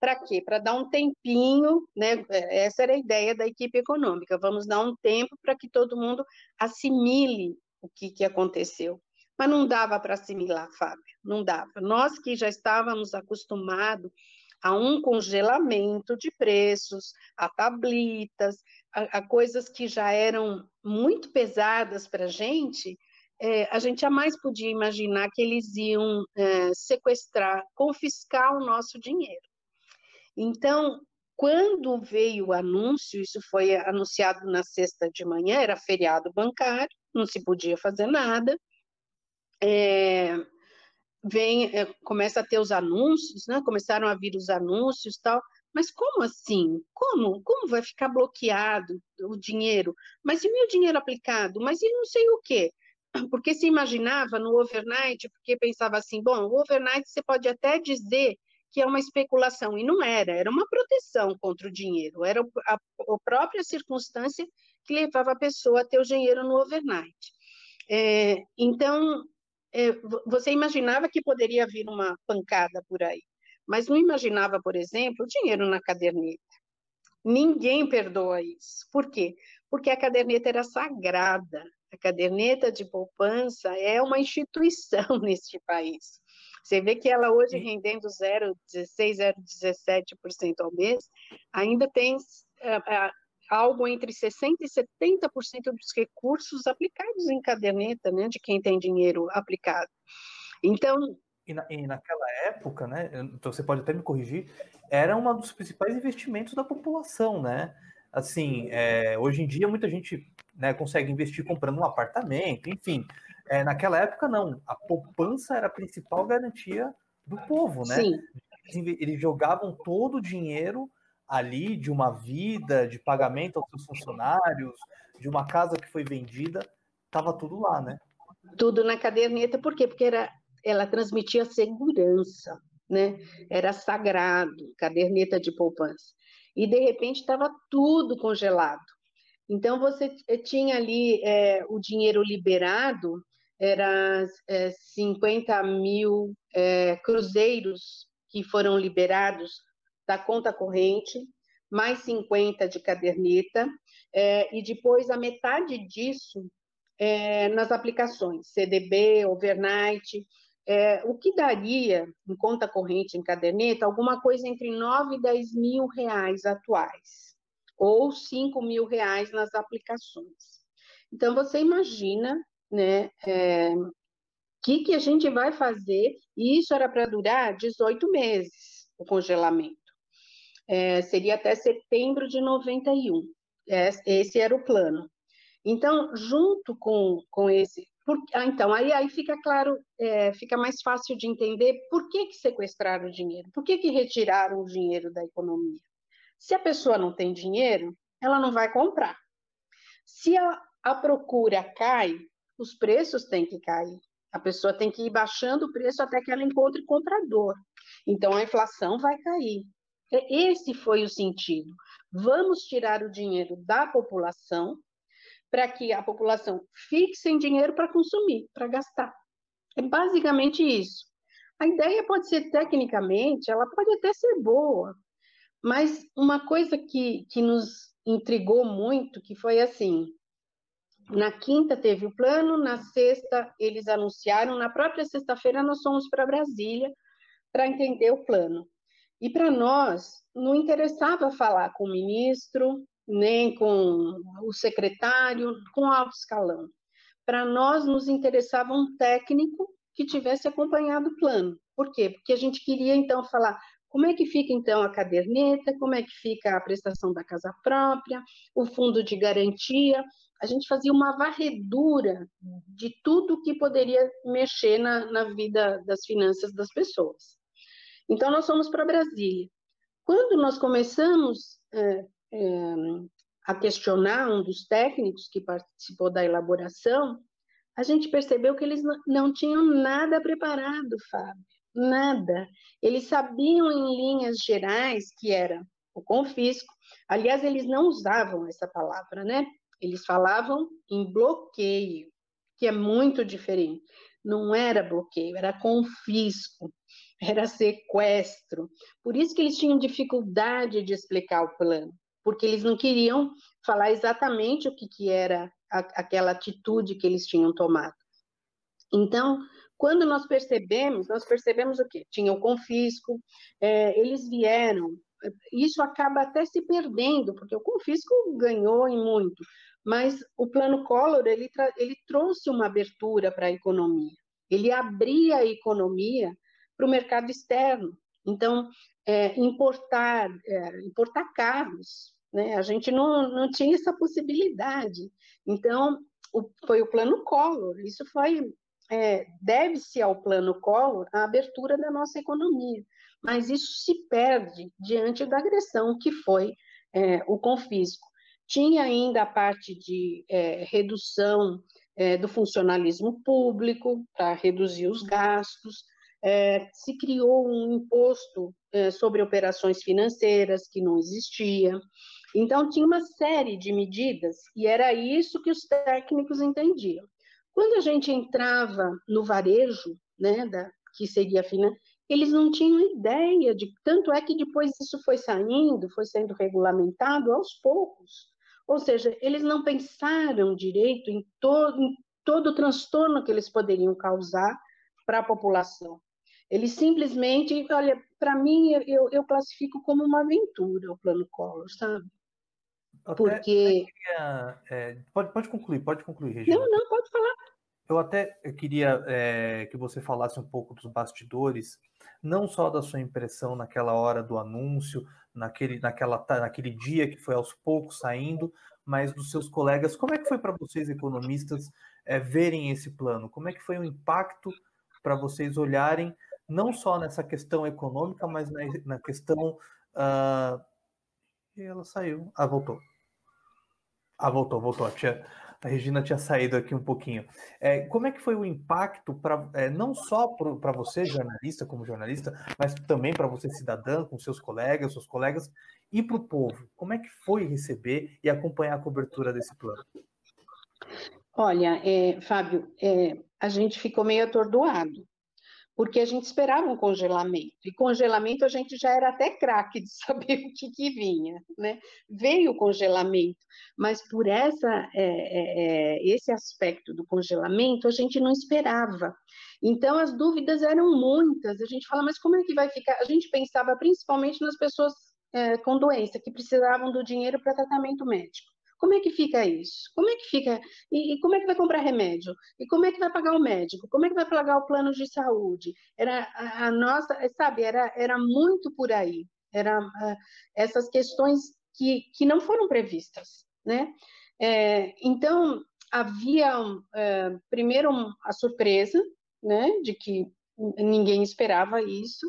Para quê? Para dar um tempinho, né? Essa era a ideia da equipe econômica. Vamos dar um tempo para que todo mundo assimile o que, que aconteceu. Mas não dava para assimilar, Fábio, não dava. Nós que já estávamos acostumados a um congelamento de preços, a tablitas, a, a coisas que já eram muito pesadas para a gente, é, a gente jamais podia imaginar que eles iam é, sequestrar, confiscar o nosso dinheiro. Então, quando veio o anúncio, isso foi anunciado na sexta de manhã, era feriado bancário, não se podia fazer nada. É, vem, é, começa a ter os anúncios, né? Começaram a vir os anúncios tal. Mas como assim? Como? Como vai ficar bloqueado o dinheiro? Mas e meu dinheiro aplicado? Mas e não sei o quê? Porque se imaginava no overnight, porque pensava assim, bom, o overnight você pode até dizer que é uma especulação, e não era, era uma proteção contra o dinheiro, era a, a própria circunstância que levava a pessoa a ter o dinheiro no overnight. É, então, é, você imaginava que poderia vir uma pancada por aí, mas não imaginava, por exemplo, o dinheiro na caderneta. Ninguém perdoa isso. Por quê? Porque a caderneta era sagrada. A caderneta de poupança é uma instituição neste país. Você vê que ela hoje rendendo 0,16%, 0,17% ao mês, ainda tem uh, algo entre 60% e 70% dos recursos aplicados em caderneta, né, de quem tem dinheiro aplicado. Então...
E, na, e naquela época, né, então você pode até me corrigir, era um dos principais investimentos da população, né? Assim, é, hoje em dia muita gente né, consegue investir comprando um apartamento, enfim. É, naquela época, não. A poupança era a principal garantia do povo, né? Sim. Eles jogavam todo o dinheiro ali de uma vida, de pagamento aos seus funcionários, de uma casa que foi vendida, estava tudo lá, né?
Tudo na caderneta, por quê? Porque era, ela transmitia segurança, né? Era sagrado, caderneta de poupança. E de repente estava tudo congelado. Então você tinha ali é, o dinheiro liberado era é, 50 mil é, cruzeiros que foram liberados da conta corrente, mais 50 de caderneta, é, e depois a metade disso é, nas aplicações, CDB, overnight, é, o que daria em conta corrente, em caderneta, alguma coisa entre 9 e 10 mil reais atuais, ou 5 mil reais nas aplicações. Então, você imagina né? É, que, que a gente vai fazer? E isso era para durar 18 meses, o congelamento. É, seria até setembro de 91. É, esse era o plano. Então, junto com, com esse. Por, ah, então, aí, aí fica claro, é, fica mais fácil de entender por que, que sequestraram o dinheiro, por que, que retiraram o dinheiro da economia. Se a pessoa não tem dinheiro, ela não vai comprar. Se a, a procura cai, os preços têm que cair. A pessoa tem que ir baixando o preço até que ela encontre comprador. Então a inflação vai cair. Esse foi o sentido. Vamos tirar o dinheiro da população para que a população fique sem dinheiro para consumir, para gastar. É basicamente isso. A ideia pode ser tecnicamente, ela pode até ser boa, mas uma coisa que, que nos intrigou muito, que foi assim, na quinta teve o plano, na sexta eles anunciaram, na própria sexta-feira nós fomos para Brasília para entender o plano. E para nós não interessava falar com o ministro, nem com o secretário, com alto escalão. Para nós nos interessava um técnico que tivesse acompanhado o plano. Por quê? Porque a gente queria então falar como é que fica então a caderneta, como é que fica a prestação da casa própria, o fundo de garantia, a gente fazia uma varredura de tudo que poderia mexer na, na vida das finanças das pessoas. Então, nós fomos para Brasília. Quando nós começamos é, é, a questionar um dos técnicos que participou da elaboração, a gente percebeu que eles não tinham nada preparado, Fábio. nada. Eles sabiam em linhas gerais que era o confisco. Aliás, eles não usavam essa palavra, né? Eles falavam em bloqueio, que é muito diferente. Não era bloqueio, era confisco, era sequestro. Por isso que eles tinham dificuldade de explicar o plano, porque eles não queriam falar exatamente o que, que era a, aquela atitude que eles tinham tomado. Então, quando nós percebemos, nós percebemos o quê? Tinha o confisco, é, eles vieram, isso acaba até se perdendo, porque o confisco ganhou em muito, mas o plano Collor, ele, ele trouxe uma abertura para a economia, ele abria a economia para o mercado externo, então, é, importar, é, importar carros, né? a gente não, não tinha essa possibilidade, então, o, foi o plano Collor, isso foi é, deve-se ao plano Collor a abertura da nossa economia, mas isso se perde diante da agressão que foi é, o confisco. Tinha ainda a parte de é, redução é, do funcionalismo público para reduzir os gastos, é, se criou um imposto é, sobre operações financeiras que não existia. Então, tinha uma série de medidas, e era isso que os técnicos entendiam. Quando a gente entrava no varejo, né, da, que seria a eles não tinham ideia de tanto é que depois isso foi saindo, foi sendo regulamentado aos poucos. Ou seja, eles não pensaram direito em todo, em todo o transtorno que eles poderiam causar para a população. Eles simplesmente, olha, para mim, eu, eu classifico como uma aventura o plano Collor, sabe?
Até, Porque. Queria, é, pode, pode concluir, pode concluir, Regina.
Não, não, pode falar.
Eu até queria é, que você falasse um pouco dos bastidores, não só da sua impressão naquela hora do anúncio, naquele, naquela, naquele dia que foi aos poucos saindo, mas dos seus colegas. Como é que foi para vocês, economistas, é, verem esse plano? Como é que foi o impacto para vocês olharem não só nessa questão econômica, mas na, na questão. Uh... E ela saiu. Ah, voltou. Ah, voltou, voltou. Tinha, a Regina tinha saído aqui um pouquinho. É, como é que foi o impacto para é, não só para você, jornalista, como jornalista, mas também para você, cidadã, com seus colegas, seus colegas, e para o povo? Como é que foi receber e acompanhar a cobertura desse plano?
Olha, é, Fábio, é, a gente ficou meio atordoado, porque a gente esperava um congelamento, e congelamento a gente já era até craque de saber o que, que vinha, né? Veio o congelamento, mas por essa, é, é, é, esse aspecto do congelamento a gente não esperava. Então as dúvidas eram muitas, a gente fala, mas como é que vai ficar? A gente pensava principalmente nas pessoas é, com doença, que precisavam do dinheiro para tratamento médico. Como é que fica isso? Como é que fica? E, e, como é que vai comprar remédio? E como é que vai pagar o médico? Como é que vai pagar o plano de saúde? Era a, a nossa, sabe, era, era muito por aí. Era uh, essas questões que, que não foram previstas, né? É, então, havia, uh, primeiro, a surpresa, né, de que ninguém esperava isso,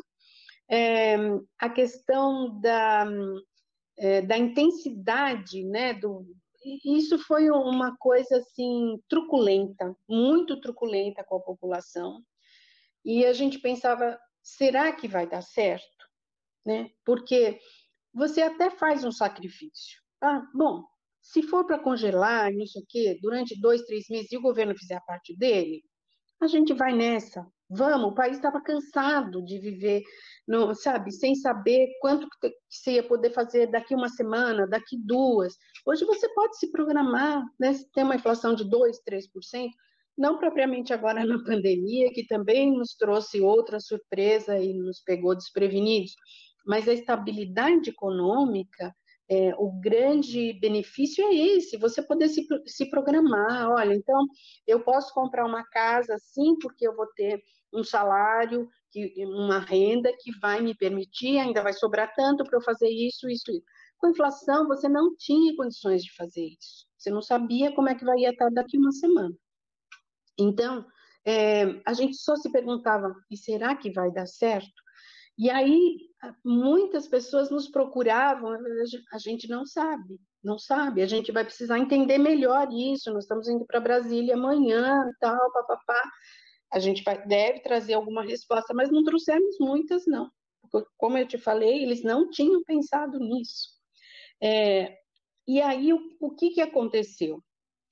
é, a questão da, é, da intensidade, né, do, isso foi uma coisa assim truculenta, muito truculenta com a população. E a gente pensava, será que vai dar certo? Né? Porque você até faz um sacrifício. Ah, bom, se for para congelar, não sei o quê, durante dois, três meses, e o governo fizer a parte dele, a gente vai nessa. Vamos, o país estava cansado de viver, no, sabe, sem saber quanto que você ia poder fazer daqui uma semana, daqui duas. Hoje você pode se programar, né? Tem uma inflação de 2%, 3%, não propriamente agora na pandemia, que também nos trouxe outra surpresa e nos pegou desprevenidos, mas a estabilidade econômica é, o grande benefício é esse, você poder se, se programar. Olha, então eu posso comprar uma casa sim, porque eu vou ter um salário, que, uma renda que vai me permitir, ainda vai sobrar tanto para eu fazer isso, isso, isso. Com a inflação, você não tinha condições de fazer isso. Você não sabia como é que vai estar daqui uma semana. Então, é, a gente só se perguntava, e será que vai dar certo? E aí, muitas pessoas nos procuravam, a gente não sabe, não sabe, a gente vai precisar entender melhor isso, nós estamos indo para Brasília amanhã, tal, papapá. A gente vai, deve trazer alguma resposta, mas não trouxemos muitas, não. Porque, como eu te falei, eles não tinham pensado nisso. É, e aí, o, o que, que aconteceu?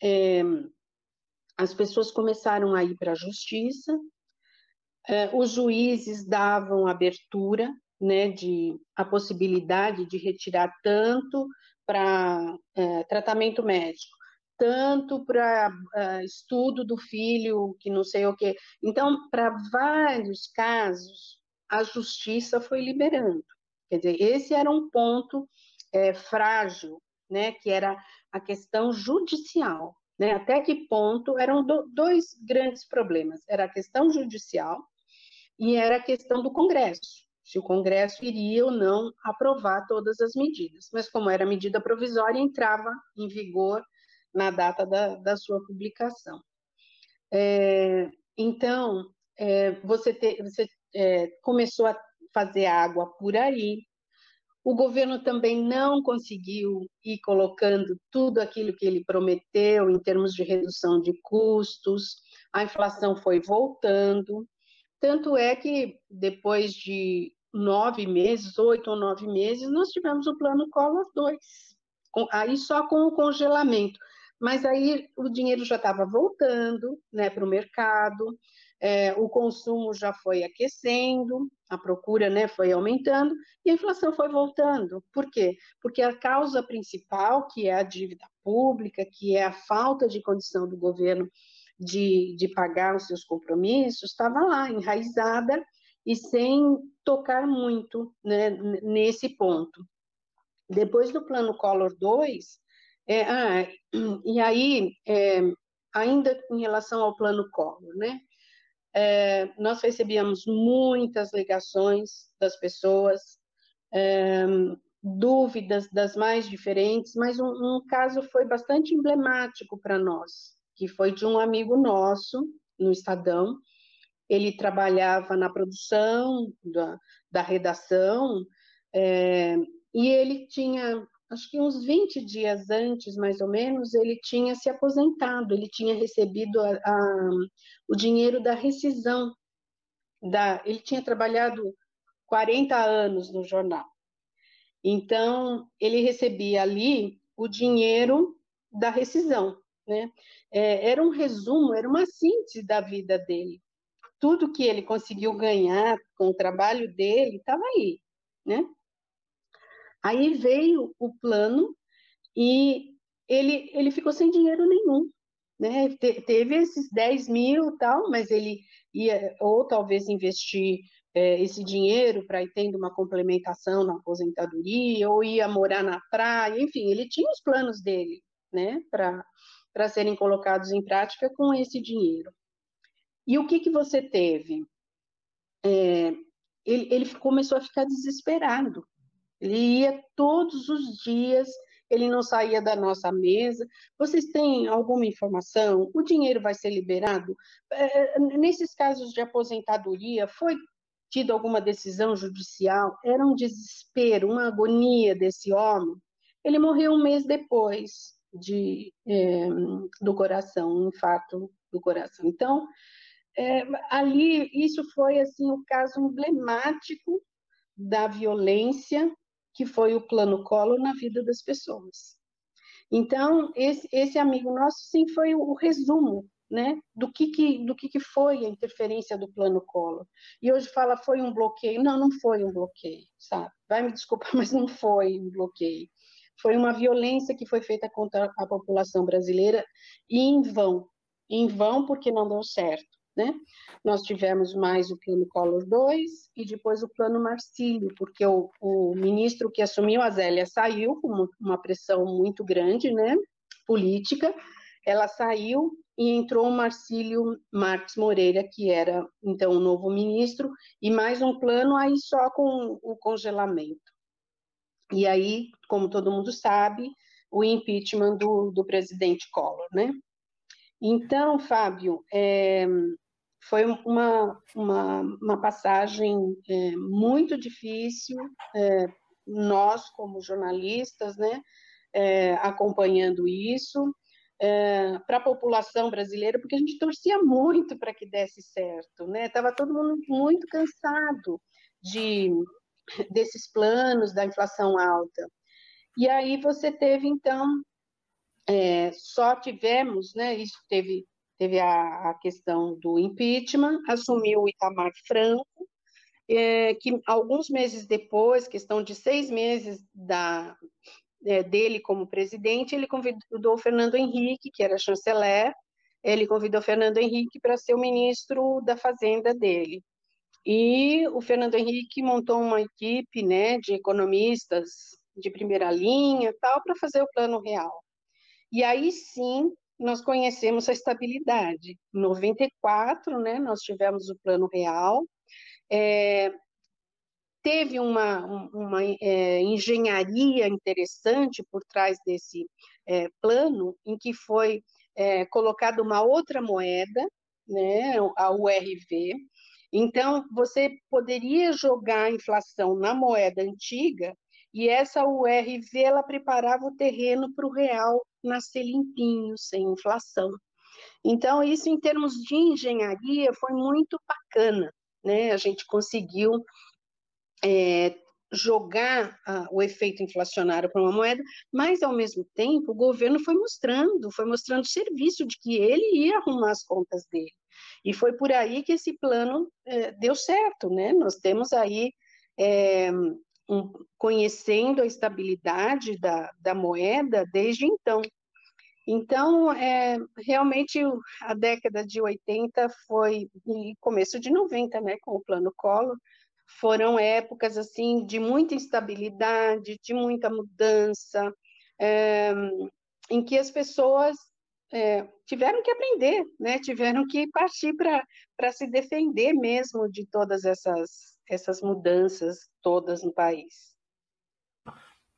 É, as pessoas começaram a ir para a justiça, é, os juízes davam abertura, né, de a possibilidade de retirar tanto para é, tratamento médico, tanto para uh, estudo do filho, que não sei o quê. Então, para vários casos, a justiça foi liberando. Quer dizer, esse era um ponto é, frágil, né, que era a questão judicial. Né? Até que ponto eram do, dois grandes problemas: era a questão judicial e era a questão do Congresso, se o Congresso iria ou não aprovar todas as medidas. Mas, como era medida provisória, entrava em vigor na data da, da sua publicação. É, então, é, você, te, você é, começou a fazer água por aí, o governo também não conseguiu ir colocando tudo aquilo que ele prometeu em termos de redução de custos, a inflação foi voltando, tanto é que depois de nove meses, oito ou nove meses, nós tivemos o plano Collor 2, aí só com o congelamento mas aí o dinheiro já estava voltando né, para o mercado, é, o consumo já foi aquecendo, a procura né, foi aumentando e a inflação foi voltando. Por quê? Porque a causa principal, que é a dívida pública, que é a falta de condição do governo de, de pagar os seus compromissos, estava lá, enraizada e sem tocar muito né, nesse ponto. Depois do plano Collor 2, é, ah, e aí, é, ainda em relação ao plano Collor, né? É, nós recebíamos muitas ligações das pessoas, é, dúvidas das mais diferentes, mas um, um caso foi bastante emblemático para nós, que foi de um amigo nosso no Estadão. Ele trabalhava na produção da, da redação é, e ele tinha acho que uns 20 dias antes, mais ou menos, ele tinha se aposentado, ele tinha recebido a, a, o dinheiro da rescisão. Da, ele tinha trabalhado 40 anos no jornal. Então, ele recebia ali o dinheiro da rescisão. Né? É, era um resumo, era uma síntese da vida dele. Tudo que ele conseguiu ganhar com o trabalho dele estava aí. Né? Aí veio o plano e ele, ele ficou sem dinheiro nenhum. Né? Te, teve esses 10 mil tal, mas ele ia ou talvez investir é, esse dinheiro para ir tendo uma complementação na aposentadoria, ou ia morar na praia, enfim, ele tinha os planos dele, né, para serem colocados em prática com esse dinheiro. E o que, que você teve? É, ele, ele começou a ficar desesperado, ele ia todos os dias, ele não saía da nossa mesa. Vocês têm alguma informação? O dinheiro vai ser liberado? É, é, nesses casos de aposentadoria, foi tido alguma decisão judicial? Era um desespero, uma agonia desse homem. Ele morreu um mês depois de, é, do coração, um infarto do coração. Então, é, ali, isso foi assim o caso emblemático da violência que foi o plano Collor na vida das pessoas. Então, esse, esse amigo nosso, sim, foi o, o resumo né, do, que, que, do que, que foi a interferência do plano Collor. E hoje fala, foi um bloqueio. Não, não foi um bloqueio, sabe? Vai me desculpar, mas não foi um bloqueio. Foi uma violência que foi feita contra a população brasileira e em vão. Em vão porque não deu certo. Né? Nós tivemos mais o plano Collor 2 e depois o plano Marcílio, porque o, o ministro que assumiu, a Zélia, saiu com uma pressão muito grande, né, política, ela saiu e entrou o Marcílio Marques Moreira, que era então o novo ministro, e mais um plano aí só com o congelamento. E aí, como todo mundo sabe, o impeachment do, do presidente Collor, né? Então, Fábio, é, foi uma, uma, uma passagem é, muito difícil, é, nós como jornalistas, né, é, acompanhando isso, é, para a população brasileira, porque a gente torcia muito para que desse certo, né? Estava todo mundo muito cansado de desses planos da inflação alta. E aí você teve então é, só tivemos, né? Isso teve teve a, a questão do impeachment, assumiu o Itamar Franco, é, que alguns meses depois, questão de seis meses da, é, dele como presidente, ele convidou o Fernando Henrique, que era chanceler, ele convidou o Fernando Henrique para ser o ministro da Fazenda dele. E o Fernando Henrique montou uma equipe né, de economistas de primeira linha tal para fazer o plano real. E aí sim nós conhecemos a estabilidade. Em 94, né, nós tivemos o plano real, é, teve uma, uma é, engenharia interessante por trás desse é, plano, em que foi é, colocada uma outra moeda, né, a URV. Então, você poderia jogar a inflação na moeda antiga e essa URV ela preparava o terreno para o real nascer limpinho, sem inflação. Então, isso em termos de engenharia foi muito bacana, né? A gente conseguiu é, jogar o efeito inflacionário para uma moeda, mas ao mesmo tempo o governo foi mostrando, foi mostrando serviço de que ele ia arrumar as contas dele. E foi por aí que esse plano é, deu certo, né? Nós temos aí é, um, conhecendo a estabilidade da, da moeda desde então. Então, é, realmente, a década de 80 foi, e começo de 90, né, com o Plano Collor, foram épocas, assim, de muita instabilidade, de muita mudança, é, em que as pessoas é, tiveram que aprender, né, tiveram que partir para se defender mesmo de todas essas, essas mudanças todas no país.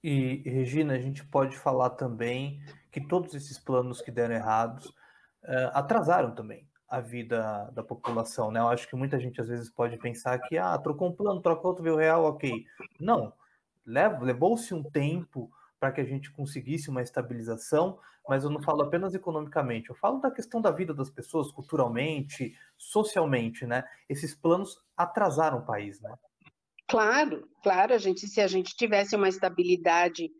E, Regina, a gente pode falar também que todos esses planos que deram errados uh, atrasaram também a vida da população, né? Eu acho que muita gente às vezes pode pensar que, ah, trocou um plano, trocou outro, veio real, ok. Não, levou-se um tempo para que a gente conseguisse uma estabilização, mas eu não falo apenas economicamente, eu falo da questão da vida das pessoas, culturalmente, socialmente, né? Esses planos atrasaram o país, né?
Claro, claro, a gente, se a gente tivesse uma estabilidade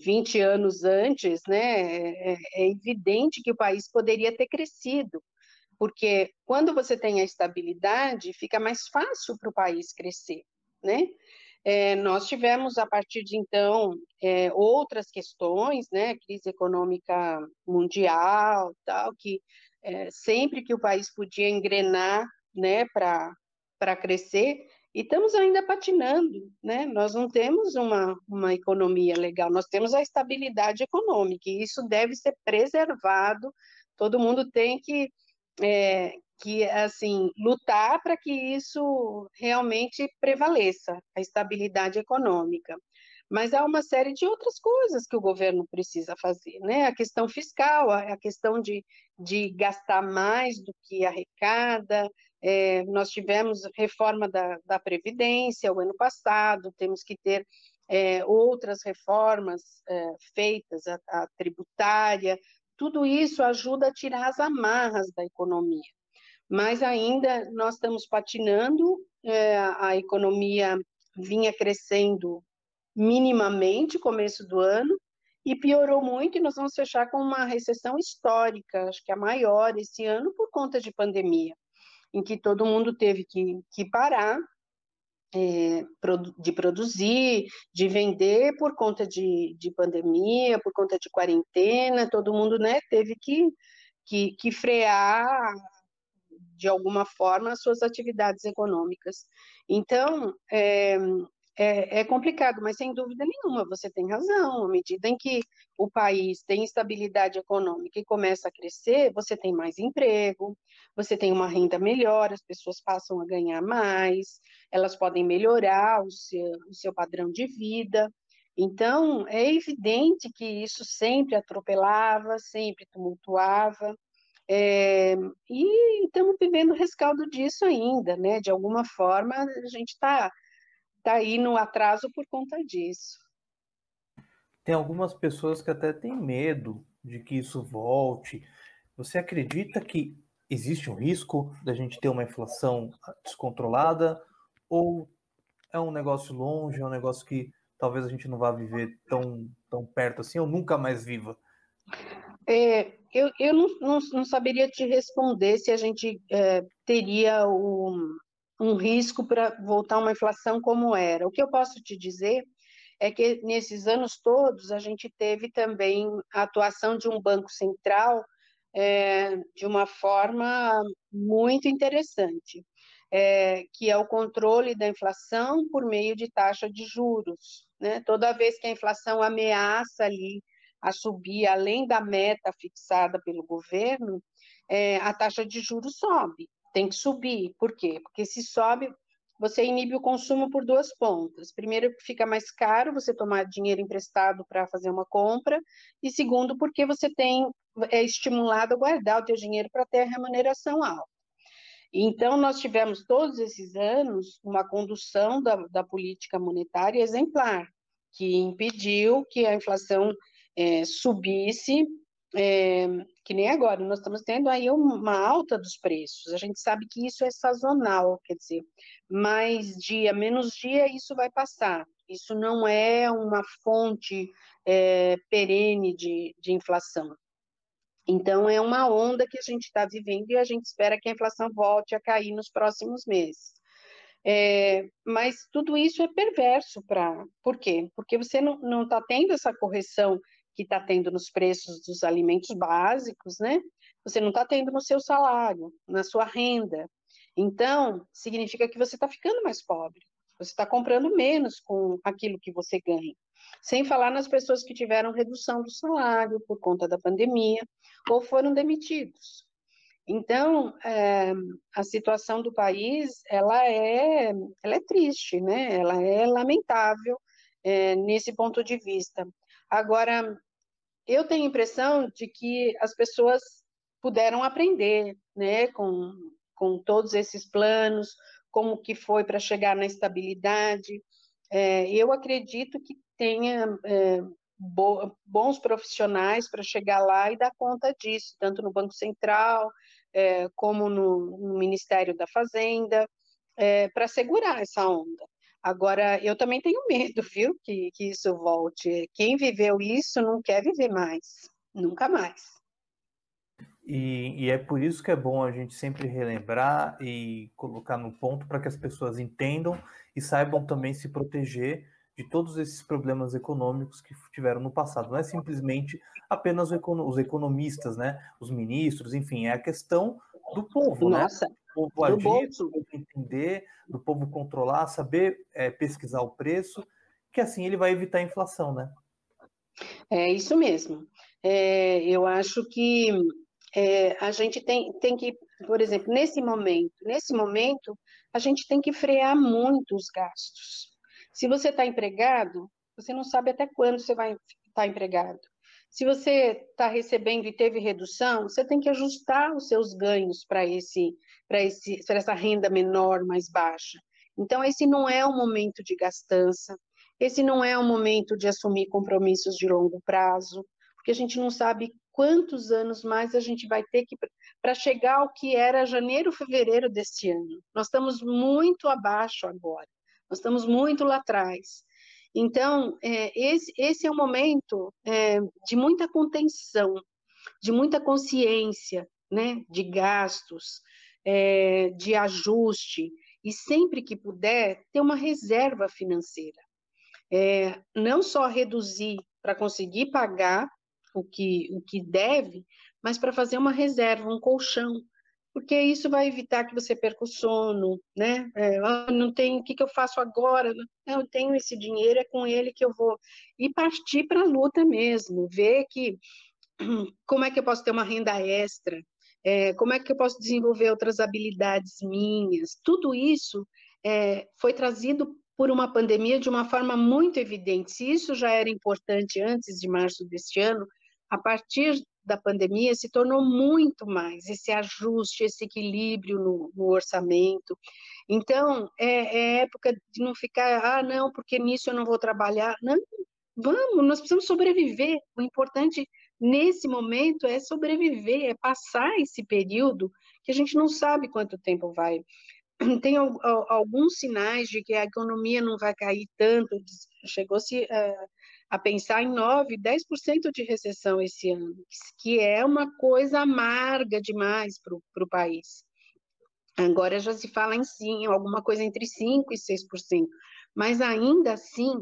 20 anos antes, né, é, é evidente que o país poderia ter crescido, porque quando você tem a estabilidade, fica mais fácil para o país crescer, né? É, nós tivemos, a partir de então, é, outras questões, né, crise econômica mundial, tal, que é, sempre que o país podia engrenar, né, para crescer, e estamos ainda patinando, né? Nós não temos uma, uma economia legal, nós temos a estabilidade econômica, e isso deve ser preservado. Todo mundo tem que, é, que assim, lutar para que isso realmente prevaleça, a estabilidade econômica. Mas há uma série de outras coisas que o governo precisa fazer, né? A questão fiscal, a questão de, de gastar mais do que arrecada, é, nós tivemos reforma da, da Previdência o ano passado, temos que ter é, outras reformas é, feitas, a, a, tributária, tudo isso ajuda a tirar as amarras da economia. Mas ainda nós estamos patinando, é, a economia vinha crescendo minimamente começo do ano, e piorou muito, e nós vamos fechar com uma recessão histórica, acho que a maior esse ano, por conta de pandemia em que todo mundo teve que, que parar é, de produzir, de vender por conta de, de pandemia, por conta de quarentena, todo mundo né, teve que, que, que frear de alguma forma as suas atividades econômicas. Então, é, é, é, complicado, mas sem dúvida nenhuma, você tem razão. À medida em que o país tem estabilidade econômica e começa a crescer, você tem mais emprego, você tem uma renda melhor, as pessoas passam a ganhar mais, elas podem melhorar o seu, o seu padrão de vida. Então, é evidente que isso sempre atropelava, sempre tumultuava. É, e estamos vivendo o rescaldo disso ainda, né? De alguma forma, a gente está está aí no atraso por conta disso.
Tem algumas pessoas que até têm medo de que isso volte. Você acredita que existe um risco da gente ter uma inflação descontrolada ou é um negócio longe, é um negócio que talvez a gente não vá viver tão, tão perto assim, ou nunca mais viva?
É, eu eu não, não, não, saberia te responder se a gente é, teria um, um risco para voltar uma inflação como era. O que eu posso te dizer é que nesses anos todos a gente teve também a atuação de um banco central é, de uma forma muito interessante é, que é o controle da inflação por meio de taxa de juros. Né? Toda vez que a inflação ameaça ali a subir além da meta fixada pelo governo, é, a taxa de juros sobe. Tem que subir. Por quê? Porque se sobe, você inibe o consumo por duas pontas. Primeiro, fica mais caro você tomar dinheiro emprestado para fazer uma compra, e segundo, porque você tem é estimulado a guardar o teu dinheiro para ter a remuneração alta. Então, nós tivemos todos esses anos uma condução da, da política monetária exemplar, que impediu que a inflação é, subisse, é, que nem agora, nós estamos tendo aí uma alta dos preços, a gente sabe que isso é sazonal, quer dizer, mais dia, menos dia, isso vai passar, isso não é uma fonte é, perene de, de inflação. Então, é uma onda que a gente está vivendo e a gente espera que a inflação volte a cair nos próximos meses. É, mas tudo isso é perverso para. Por quê? Porque você não está tendo essa correção que está tendo nos preços dos alimentos básicos, né? Você não está tendo no seu salário, na sua renda. Então, significa que você está ficando mais pobre. Você está comprando menos com aquilo que você ganha. Sem falar nas pessoas que tiveram redução do salário por conta da pandemia ou foram demitidos. Então, é, a situação do país, ela é, ela é triste, né? Ela é lamentável é, nesse ponto de vista. Agora, eu tenho a impressão de que as pessoas puderam aprender, né, com, com todos esses planos, como que foi para chegar na estabilidade. É, eu acredito que tenha é, bo bons profissionais para chegar lá e dar conta disso, tanto no Banco Central, é, como no, no, Ministério da Fazenda, é, para segurar essa onda. Agora, eu também tenho medo, viu, que, que isso volte. Quem viveu isso não quer viver mais, nunca mais.
E, e, é por isso que é bom a gente sempre relembrar e colocar no ponto para que as pessoas entendam e saibam também se proteger de todos esses problemas econômicos que tiveram no passado. Não é simplesmente apenas os economistas, né? Os ministros, enfim, é a questão do povo, né? Nossa, né? Do povo agir, do povo entender, do povo controlar, saber é, pesquisar o preço, que assim ele vai evitar a inflação, né?
É isso mesmo. É, eu acho que é, a gente tem, tem que, por exemplo, nesse momento, nesse momento, a gente tem que frear muito os gastos. Se você está empregado, você não sabe até quando você vai estar tá empregado. Se você está recebendo e teve redução, você tem que ajustar os seus ganhos para esse, para esse, para essa renda menor, mais baixa. Então, esse não é o momento de gastança, esse não é o momento de assumir compromissos de longo prazo, porque a gente não sabe quantos anos mais a gente vai ter que para chegar ao que era janeiro, fevereiro deste ano. Nós estamos muito abaixo agora. Nós estamos muito lá atrás. Então, é, esse, esse é um momento é, de muita contenção, de muita consciência, né, de gastos, é, de ajuste, e sempre que puder, ter uma reserva financeira. É, não só reduzir para conseguir pagar o que, o que deve, mas para fazer uma reserva, um colchão, porque isso vai evitar que você perca o sono, né? É, ah, não tenho, o que, que eu faço agora? Eu tenho esse dinheiro, é com ele que eu vou. E partir para a luta mesmo, ver que como é que eu posso ter uma renda extra, é, como é que eu posso desenvolver outras habilidades minhas. Tudo isso é, foi trazido por uma pandemia de uma forma muito evidente. Se isso já era importante antes de março deste ano, a partir da pandemia se tornou muito mais esse ajuste, esse equilíbrio no, no orçamento. Então, é, é, época de não ficar, ah, não, porque nisso eu não vou trabalhar. Não, vamos, nós precisamos sobreviver. O importante nesse momento é sobreviver, é passar esse período que a gente não sabe quanto tempo vai. Tem alguns sinais de que a economia não vai cair tanto, chegou-se uh, a pensar em 9, 10% de recessão esse ano, que é uma coisa amarga demais para o país. Agora já se fala em sim, alguma coisa entre 5% e 6%, mas ainda assim,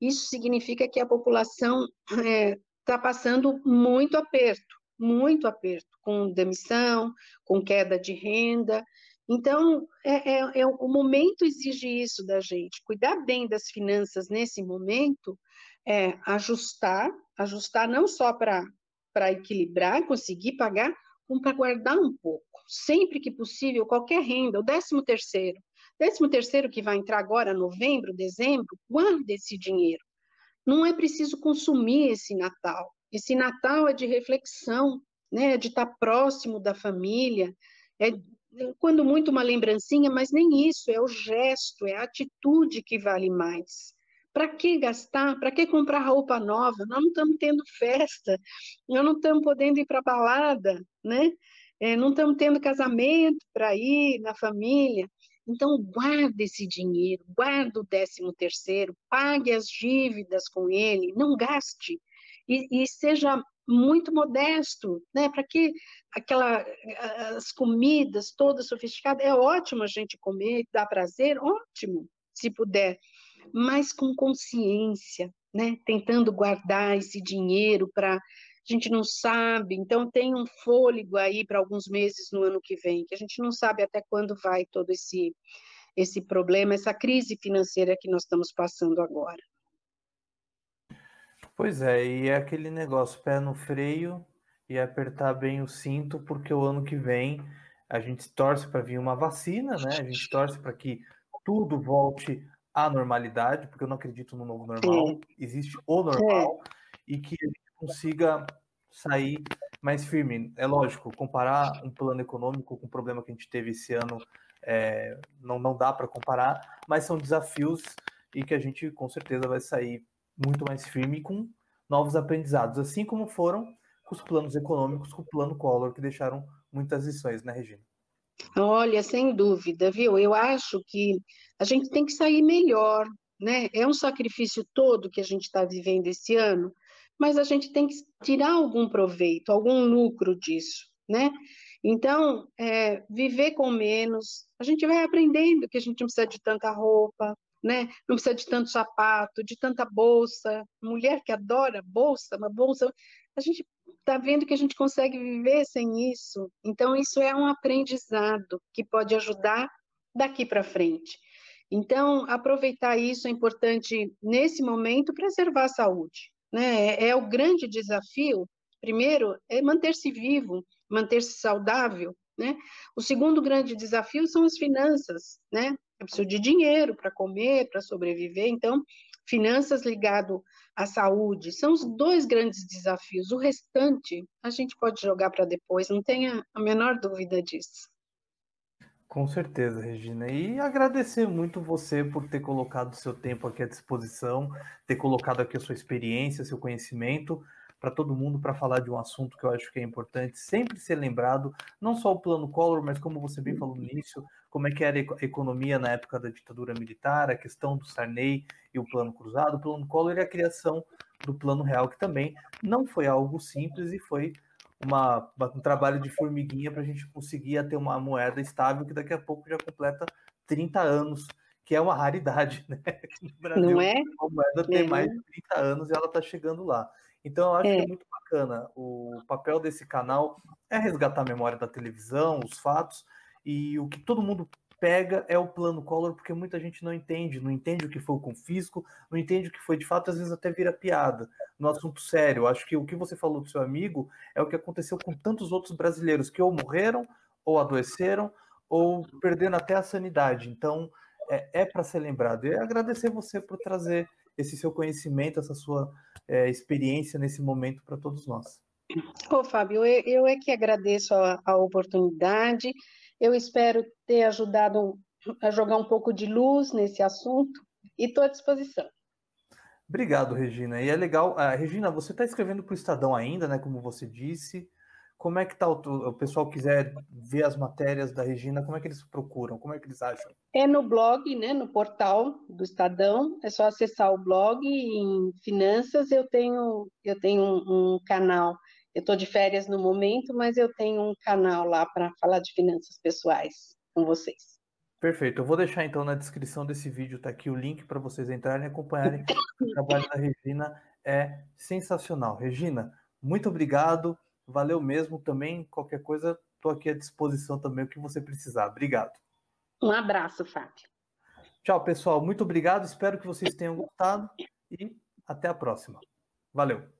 isso significa que a população está é, tá passando muito aperto, muito aperto, com demissão, com queda de renda. Então, é, é, é, o momento exige isso da gente, cuidar bem das finanças nesse momento, é ajustar, ajustar não só para equilibrar, conseguir pagar, como para guardar um pouco sempre que possível, qualquer renda, o 13 terceiro, 13 terceiro que vai entrar agora, novembro, dezembro, guarde esse dinheiro. Não é preciso consumir esse Natal. Esse Natal é de reflexão, né? É de estar próximo da família, é quando muito uma lembrancinha, mas nem isso, é o gesto, é a atitude que vale mais. Para que gastar? Para que comprar roupa nova? Nós não estamos tendo festa, nós não estamos podendo ir para balada, né? é, não estamos tendo casamento para ir na família. Então, guarde esse dinheiro, guarde o décimo terceiro, pague as dívidas com ele, não gaste. E, e seja muito modesto, né? Para que aquela as comidas todas sofisticadas é ótimo a gente comer, dá prazer, ótimo, se puder, mas com consciência, né? Tentando guardar esse dinheiro para a gente não sabe, então tem um fôlego aí para alguns meses no ano que vem, que a gente não sabe até quando vai todo esse, esse problema, essa crise financeira que nós estamos passando agora.
Pois é, e é aquele negócio, pé no freio e apertar bem o cinto, porque o ano que vem a gente torce para vir uma vacina, né? A gente torce para que tudo volte à normalidade, porque eu não acredito no novo normal, é. existe o normal, é. e que a gente consiga sair mais firme. É lógico, comparar um plano econômico com o problema que a gente teve esse ano é, não, não dá para comparar, mas são desafios e que a gente com certeza vai sair muito mais firme com novos aprendizados, assim como foram com os planos econômicos, com o plano Collor, que deixaram muitas lições, né, Regina?
Olha, sem dúvida, viu? Eu acho que a gente tem que sair melhor, né? É um sacrifício todo que a gente está vivendo esse ano, mas a gente tem que tirar algum proveito, algum lucro disso, né? Então, é, viver com menos, a gente vai aprendendo que a gente não precisa de tanta roupa, né? Não precisa de tanto sapato, de tanta bolsa. Mulher que adora bolsa, uma bolsa, a gente está vendo que a gente consegue viver sem isso. Então, isso é um aprendizado que pode ajudar daqui para frente. Então, aproveitar isso é importante nesse momento preservar a saúde, né? É, é o grande desafio. Primeiro, é manter-se vivo, manter-se saudável, né? O segundo grande desafio são as finanças, né? Eu preciso de dinheiro para comer, para sobreviver, então, finanças ligado à saúde são os dois grandes desafios. O restante a gente pode jogar para depois, não tenha a menor dúvida disso.
Com certeza, Regina. E agradecer muito você por ter colocado seu tempo aqui à disposição, ter colocado aqui a sua experiência, seu conhecimento para todo mundo para falar de um assunto que eu acho que é importante sempre ser lembrado, não só o plano Collor, mas como você bem falou no início, como é que era a economia na época da ditadura militar, a questão do Sarney e o plano cruzado, o plano Collor e a criação do plano real, que também não foi algo simples e foi uma, um trabalho de formiguinha para a gente conseguir ter uma moeda estável que daqui a pouco já completa 30 anos, que é uma raridade, né?
No Brasil, Não é?
a moeda tem é. mais de 30 anos e ela está chegando lá. Então, eu acho é. que é muito bacana. O papel desse canal é resgatar a memória da televisão, os fatos, e o que todo mundo pega é o plano Collor, porque muita gente não entende, não entende o que foi o confisco, não entende o que foi de fato, às vezes até vira piada. No assunto sério, acho que o que você falou do seu amigo é o que aconteceu com tantos outros brasileiros que ou morreram, ou adoeceram, ou perdendo até a sanidade. Então, é, é para ser lembrado. E agradecer você por trazer esse seu conhecimento, essa sua é, experiência nesse momento para todos nós.
Ô, Fábio, eu, eu é que agradeço a, a oportunidade. Eu espero ter ajudado a jogar um pouco de luz nesse assunto e estou à disposição.
Obrigado, Regina. E é legal. Uh, Regina, você está escrevendo para o Estadão ainda, né? Como você disse. Como é que tá o, o pessoal quiser ver as matérias da Regina? Como é que eles procuram? Como é que eles acham?
É no blog, né? No portal do Estadão. É só acessar o blog. Em finanças eu tenho eu tenho um, um canal. Eu estou de férias no momento, mas eu tenho um canal lá para falar de finanças pessoais com vocês.
Perfeito. Eu vou deixar então na descrição desse vídeo, tá aqui o link para vocês entrarem e acompanharem. o trabalho da Regina é sensacional. Regina, muito obrigado. Valeu mesmo também. Qualquer coisa, estou aqui à disposição também, o que você precisar. Obrigado.
Um abraço, Fábio.
Tchau, pessoal. Muito obrigado. Espero que vocês tenham gostado e até a próxima. Valeu.